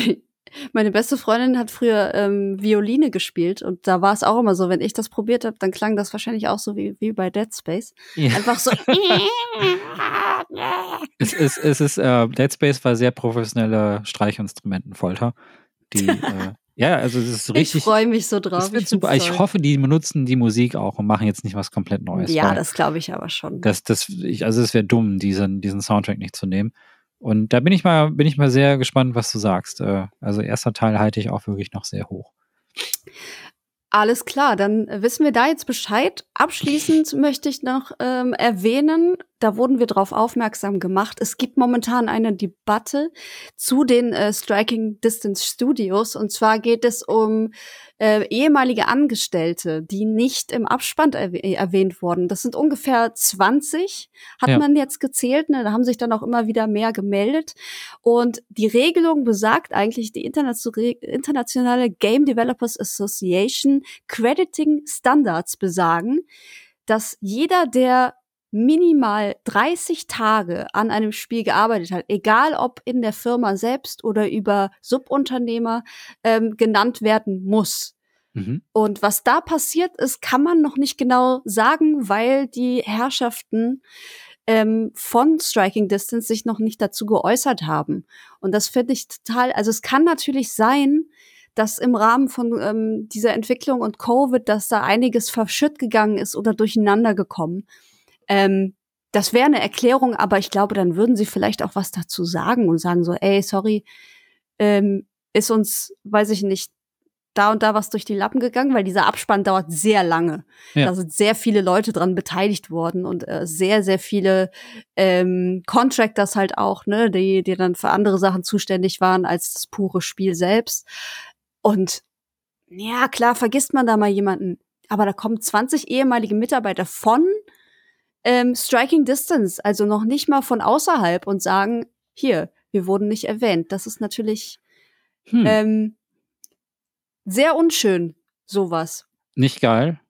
meine beste Freundin hat früher ähm, Violine gespielt und da war es auch immer so, wenn ich das probiert habe, dann klang das wahrscheinlich auch so wie, wie bei Dead Space. Ja. Einfach so. [LAUGHS] es ist, es ist äh, Dead Space war sehr professionelle Streichinstrumentenfolter. Die, [LAUGHS] äh, ja, also es ist richtig. Ich freue mich so drauf. Ich, super. ich hoffe, die benutzen die Musik auch und machen jetzt nicht was komplett Neues. Ja, das glaube ich aber schon. Das, das, ich, also es wäre dumm, diesen, diesen Soundtrack nicht zu nehmen. Und da bin ich mal, bin ich mal sehr gespannt, was du sagst. Äh, also erster Teil halte ich auch wirklich noch sehr hoch. Alles klar, dann wissen wir da jetzt Bescheid. Abschließend [LAUGHS] möchte ich noch ähm, erwähnen, da wurden wir darauf aufmerksam gemacht. Es gibt momentan eine Debatte zu den äh, Striking Distance Studios. Und zwar geht es um äh, ehemalige Angestellte, die nicht im Abspann erwäh erwähnt wurden. Das sind ungefähr 20, hat ja. man jetzt gezählt. Ne? Da haben sich dann auch immer wieder mehr gemeldet. Und die Regelung besagt eigentlich, die internationale Game Developers Association Crediting Standards besagen, dass jeder, der minimal 30 Tage an einem Spiel gearbeitet hat, egal ob in der Firma selbst oder über Subunternehmer ähm, genannt werden muss. Mhm. Und was da passiert ist, kann man noch nicht genau sagen, weil die Herrschaften ähm, von Striking Distance sich noch nicht dazu geäußert haben. Und das finde ich total, also es kann natürlich sein, dass im Rahmen von ähm, dieser Entwicklung und Covid, dass da einiges verschütt gegangen ist oder durcheinander gekommen. Ähm, das wäre eine Erklärung, aber ich glaube, dann würden sie vielleicht auch was dazu sagen und sagen so, ey, sorry, ähm, ist uns, weiß ich nicht, da und da was durch die Lappen gegangen, weil dieser Abspann dauert sehr lange. Ja. Da sind sehr viele Leute dran beteiligt worden und äh, sehr, sehr viele ähm, Contractors halt auch, ne, die, die dann für andere Sachen zuständig waren als das pure Spiel selbst. Und ja, klar, vergisst man da mal jemanden. Aber da kommen 20 ehemalige Mitarbeiter von ähm, Striking Distance, also noch nicht mal von außerhalb und sagen, hier, wir wurden nicht erwähnt. Das ist natürlich hm. ähm, sehr unschön, sowas. Nicht geil.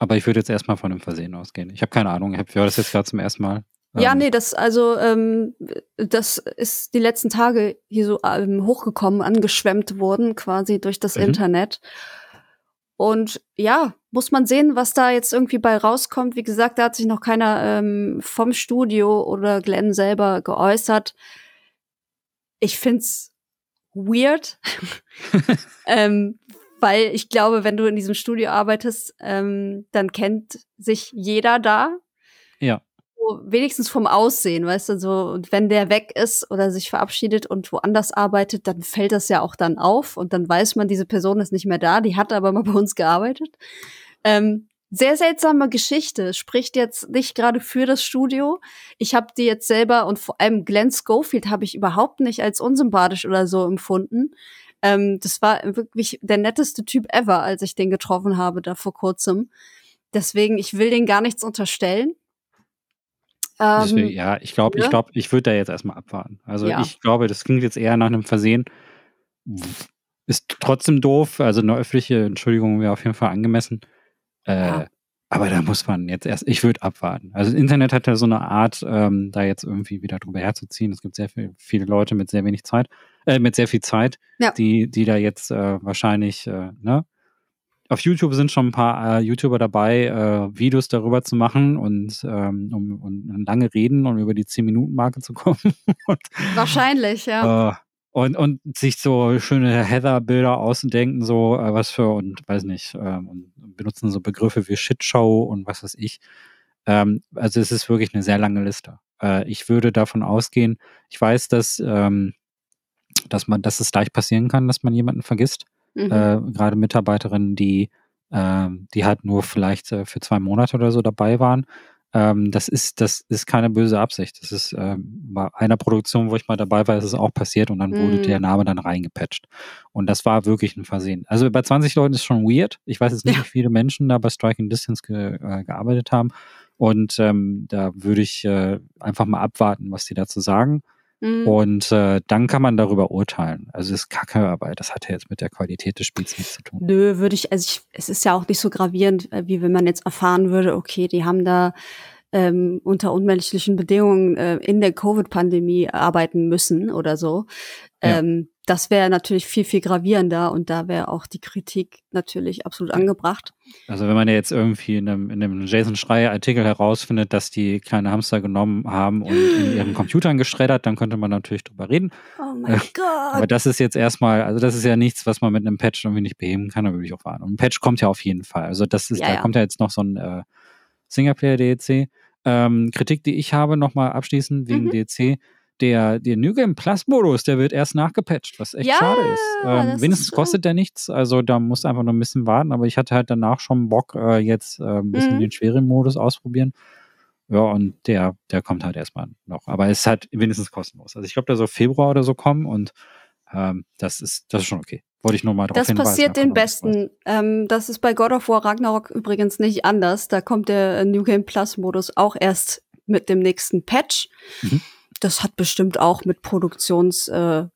Aber ich würde jetzt erstmal von einem Versehen ausgehen. Ich habe keine Ahnung. Ich höre das jetzt gerade zum ersten Mal. Ja, ähm, nee, das also ähm, das ist die letzten Tage hier so ähm, hochgekommen, angeschwemmt worden quasi durch das mhm. Internet. Und ja, muss man sehen, was da jetzt irgendwie bei rauskommt. Wie gesagt, da hat sich noch keiner ähm, vom Studio oder Glenn selber geäußert. Ich find's weird, [LAUGHS] ähm, weil ich glaube, wenn du in diesem Studio arbeitest, ähm, dann kennt sich jeder da. Ja wenigstens vom Aussehen, weißt du, so, und wenn der weg ist oder sich verabschiedet und woanders arbeitet, dann fällt das ja auch dann auf und dann weiß man, diese Person ist nicht mehr da, die hat aber mal bei uns gearbeitet. Ähm, sehr seltsame Geschichte, spricht jetzt nicht gerade für das Studio. Ich habe die jetzt selber und vor allem Glenn Schofield habe ich überhaupt nicht als unsympathisch oder so empfunden. Ähm, das war wirklich der netteste Typ ever, als ich den getroffen habe da vor kurzem. Deswegen, ich will den gar nichts unterstellen. Deswegen, ähm, ja, ich glaube, ja? ich glaube, ich würde da jetzt erstmal abwarten. Also ja. ich glaube, das klingt jetzt eher nach einem Versehen. Ist trotzdem doof. Also eine öffentliche Entschuldigung wäre auf jeden Fall angemessen. Äh, ja. Aber da muss man jetzt erst, ich würde abwarten. Also das Internet hat ja so eine Art, ähm, da jetzt irgendwie wieder drüber herzuziehen. Es gibt sehr viel, viele Leute mit sehr wenig Zeit, äh, mit sehr viel Zeit, die, die da jetzt äh, wahrscheinlich, äh, ne, auf YouTube sind schon ein paar äh, YouTuber dabei, äh, Videos darüber zu machen und ähm, um, um, lange reden, um über die 10-Minuten-Marke zu kommen. [LAUGHS] und, Wahrscheinlich, ja. Äh, und, und sich so schöne Heather-Bilder ausdenken, so äh, was für, und weiß nicht, ähm, und benutzen so Begriffe wie Shitshow und was weiß ich. Ähm, also es ist wirklich eine sehr lange Liste. Äh, ich würde davon ausgehen, ich weiß, dass, ähm, dass man, dass es leicht passieren kann, dass man jemanden vergisst. Mhm. Äh, gerade Mitarbeiterinnen, die, äh, die halt nur vielleicht äh, für zwei Monate oder so dabei waren. Ähm, das ist, das ist keine böse Absicht. Das ist ähm, bei einer Produktion, wo ich mal dabei war, ist es auch passiert und dann mhm. wurde der Name dann reingepatcht. Und das war wirklich ein Versehen. Also bei 20 Leuten ist schon weird. Ich weiß jetzt nicht, ja. wie viele Menschen da bei Striking Distance ge, äh, gearbeitet haben. Und ähm, da würde ich äh, einfach mal abwarten, was die dazu sagen. Mhm. Und äh, dann kann man darüber urteilen. Also das ist Kacke, aber das hat ja jetzt mit der Qualität des Spiels nichts zu tun. Nö, würde ich, also ich, es ist ja auch nicht so gravierend, äh, wie wenn man jetzt erfahren würde, okay, die haben da ähm, unter unmenschlichen Bedingungen äh, in der Covid-Pandemie arbeiten müssen oder so. Ja. Ähm, das wäre natürlich viel, viel gravierender und da wäre auch die Kritik natürlich absolut angebracht. Also wenn man ja jetzt irgendwie in einem, in einem Jason Schreier-Artikel herausfindet, dass die kleine Hamster genommen haben und in ihren [GASPS] Computern geschreddert, dann könnte man natürlich drüber reden. Oh mein äh, Gott. Aber das ist jetzt erstmal, also das ist ja nichts, was man mit einem Patch irgendwie nicht beheben kann, da würde ich auch warten. Und ein Patch kommt ja auf jeden Fall. Also das ist, ja, da ja. kommt ja jetzt noch so ein äh, Singleplayer-DLC. Ähm, Kritik, die ich habe, nochmal abschließend wegen mhm. DLC der, der New Game Plus Modus, der wird erst nachgepatcht, was echt ja, schade ist. Ähm, wenigstens ist, kostet der nichts, also da musst du einfach noch ein bisschen warten, aber ich hatte halt danach schon Bock, äh, jetzt äh, ein bisschen mhm. den schweren Modus ausprobieren. Ja, und der, der kommt halt erstmal noch. Aber es ist halt wenigstens kostenlos. Also ich glaube, der soll Februar oder so kommen und ähm, das ist, das ist schon okay. Wollte ich nur mal drauf Das hinweisen, passiert den Besten. Ähm, das ist bei God of War Ragnarok übrigens nicht anders. Da kommt der New Game Plus Modus auch erst mit dem nächsten Patch. Mhm das hat bestimmt auch mit produktionsbedingten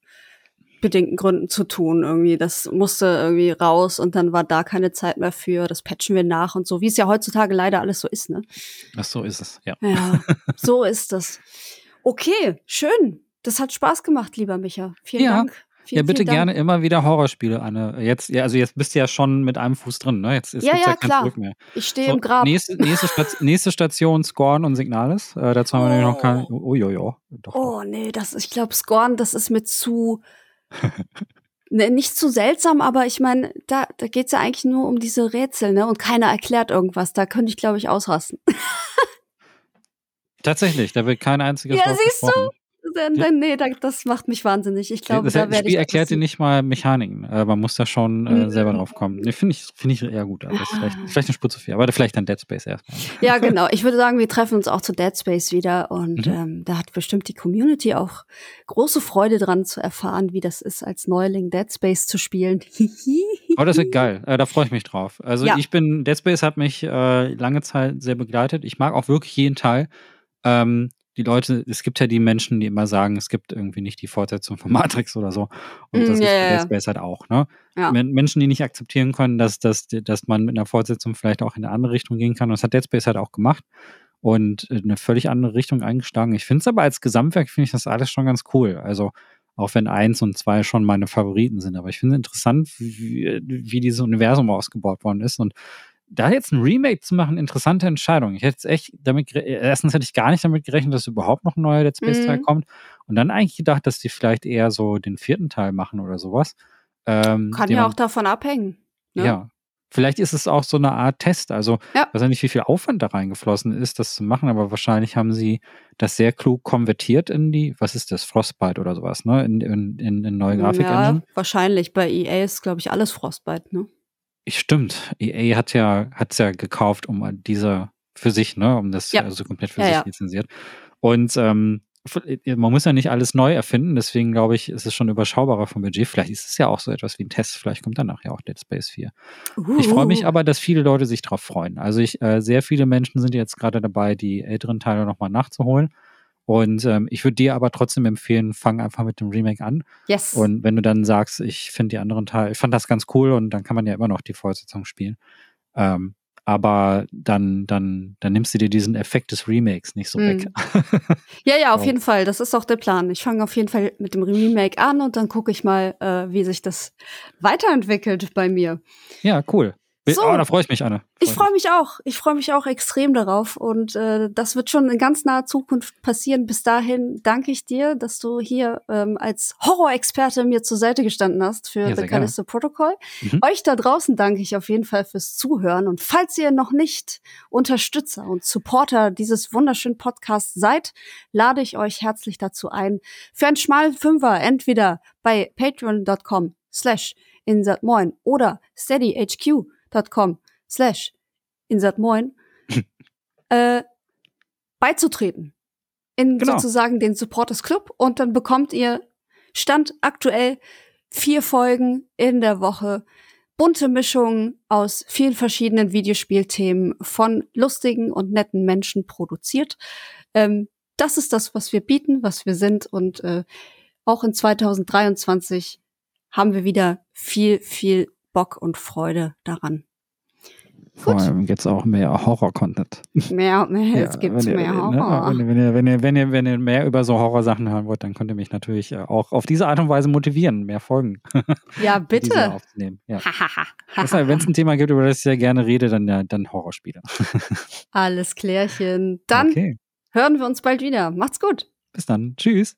äh, Gründen zu tun. Irgendwie, das musste irgendwie raus und dann war da keine Zeit mehr für. Das patchen wir nach und so, wie es ja heutzutage leider alles so ist, ne? Ach, so ist es, ja. Ja, so ist das. Okay, schön. Das hat Spaß gemacht, lieber Micha. Vielen ja. Dank. Vielen, ja, bitte gerne immer wieder Horrorspiele, Anne. Jetzt, ja, also jetzt bist du ja schon mit einem Fuß drin, ne? Jetzt ist ja, ja, ja klar. Zurück mehr. Ich stehe so, im Grab. Nächste, nächste, Station, [LAUGHS] nächste Station Scorn und Signalis. Äh, dazu haben wir nämlich noch kein. Oh, oh, oh, doch, oh nee, das, ich glaube, Scorn, das ist mir zu. [LAUGHS] ne, nicht zu seltsam, aber ich meine, da, da geht es ja eigentlich nur um diese Rätsel, ne? Und keiner erklärt irgendwas. Da könnte ich, glaube ich, ausrasten. [LAUGHS] Tatsächlich, da wird kein einziges Ja, Wort siehst gesprochen. du? Nee, das macht mich wahnsinnig. Ich glaube, das, da werde Spiel erklärt dir nicht mal Mechaniken. Äh, man muss da schon äh, selber drauf kommen. Nee, finde ich, find ich eher gut. Vielleicht, ah. vielleicht eine Spur zu viel, aber vielleicht dann Dead Space erstmal. Ja, genau. Ich würde sagen, wir treffen uns auch zu Dead Space wieder und mhm. ähm, da hat bestimmt die Community auch große Freude dran zu erfahren, wie das ist, als Neuling Dead Space zu spielen. [LAUGHS] oh, das wird geil. Äh, da freue ich mich drauf. Also ja. ich bin, Dead Space hat mich äh, lange Zeit sehr begleitet. Ich mag auch wirklich jeden Teil. Ähm, die Leute, es gibt ja die Menschen, die immer sagen, es gibt irgendwie nicht die Fortsetzung von Matrix oder so. Und das mm, yeah, ist bei Dead Space halt auch, ne? Ja. Menschen, die nicht akzeptieren können, dass, dass, dass man mit einer Fortsetzung vielleicht auch in eine andere Richtung gehen kann. Und das hat Dead Space halt auch gemacht und in eine völlig andere Richtung eingeschlagen. Ich finde es aber als Gesamtwerk, finde ich das alles schon ganz cool. Also, auch wenn eins und zwei schon meine Favoriten sind. Aber ich finde es interessant, wie, wie dieses Universum ausgebaut worden ist. Und da jetzt ein Remake zu machen, interessante Entscheidung. Ich hätte echt damit, erstens hätte ich gar nicht damit gerechnet, dass überhaupt noch ein neuer Dead Space Teil mhm. kommt. Und dann eigentlich gedacht, dass die vielleicht eher so den vierten Teil machen oder sowas. Ähm, Kann ja auch davon abhängen. Ne? Ja. Vielleicht ist es auch so eine Art Test. Also, ja. ich weiß nicht, wie viel Aufwand da reingeflossen ist, das zu machen, aber wahrscheinlich haben sie das sehr klug konvertiert in die, was ist das, Frostbite oder sowas, ne? In, in, in, in neue Grafik. Ja, wahrscheinlich. Bei EA ist, glaube ich, alles Frostbite, ne? Stimmt. EA hat ja, hat's ja gekauft, um diese für sich, ne, um das ja. also komplett für ja, sich ja. lizenziert. Und ähm, äh, man muss ja nicht alles neu erfinden, deswegen glaube ich, ist es schon überschaubarer vom Budget. Vielleicht ist es ja auch so etwas wie ein Test, vielleicht kommt danach ja auch Dead Space 4. Uh. Ich freue mich aber, dass viele Leute sich darauf freuen. Also ich, äh, sehr viele Menschen sind jetzt gerade dabei, die älteren Teile nochmal nachzuholen. Und ähm, ich würde dir aber trotzdem empfehlen, fang einfach mit dem Remake an. Yes. Und wenn du dann sagst, ich finde die anderen Teile, ich fand das ganz cool und dann kann man ja immer noch die Fortsetzung spielen. Ähm, aber dann, dann, dann nimmst du dir diesen Effekt des Remakes nicht so mm. weg. [LAUGHS] ja, ja, auf jeden Fall. Das ist auch der Plan. Ich fange auf jeden Fall mit dem Remake an und dann gucke ich mal, äh, wie sich das weiterentwickelt bei mir. Ja, cool. So, oh, da freue ich mich, Anne. Freu ich freue mich auch. Ich freue mich auch extrem darauf. Und äh, das wird schon in ganz naher Zukunft passieren. Bis dahin danke ich dir, dass du hier ähm, als Horrorexperte mir zur Seite gestanden hast für ja, The Callisto Protocol. Mhm. Euch da draußen danke ich auf jeden Fall fürs Zuhören. Und falls ihr noch nicht Unterstützer und Supporter dieses wunderschönen Podcasts seid, lade ich euch herzlich dazu ein, für einen schmalen Fünfer entweder bei patreon.com slash insatmoin oder steadyhq patreon.com slash insatmoin [LAUGHS] äh, beizutreten. In genau. sozusagen den Supporters Club und dann bekommt ihr Stand aktuell vier Folgen in der Woche. Bunte Mischungen aus vielen verschiedenen Videospielthemen von lustigen und netten Menschen produziert. Ähm, das ist das, was wir bieten, was wir sind. Und äh, auch in 2023 haben wir wieder viel, viel Bock und Freude daran. Vor allem jetzt auch mehr Horror-Content. Mehr, mehr, ja, jetzt gibt's ihr, mehr ne, Horror. Ne, wenn, ihr, wenn, ihr, wenn, ihr, wenn ihr mehr über so Horrorsachen hören wollt, dann könnt ihr mich natürlich äh, auch auf diese Art und Weise motivieren, mehr Folgen. Ja, [LAUGHS] bitte. aufzunehmen. Ja. Wenn es ein Thema gibt, über das ich sehr gerne rede, dann, ja, dann Horrorspiele. [LAUGHS] Alles klärchen. Dann Okay. hören wir uns bald wieder. Macht's gut. Bis dann. Tschüss.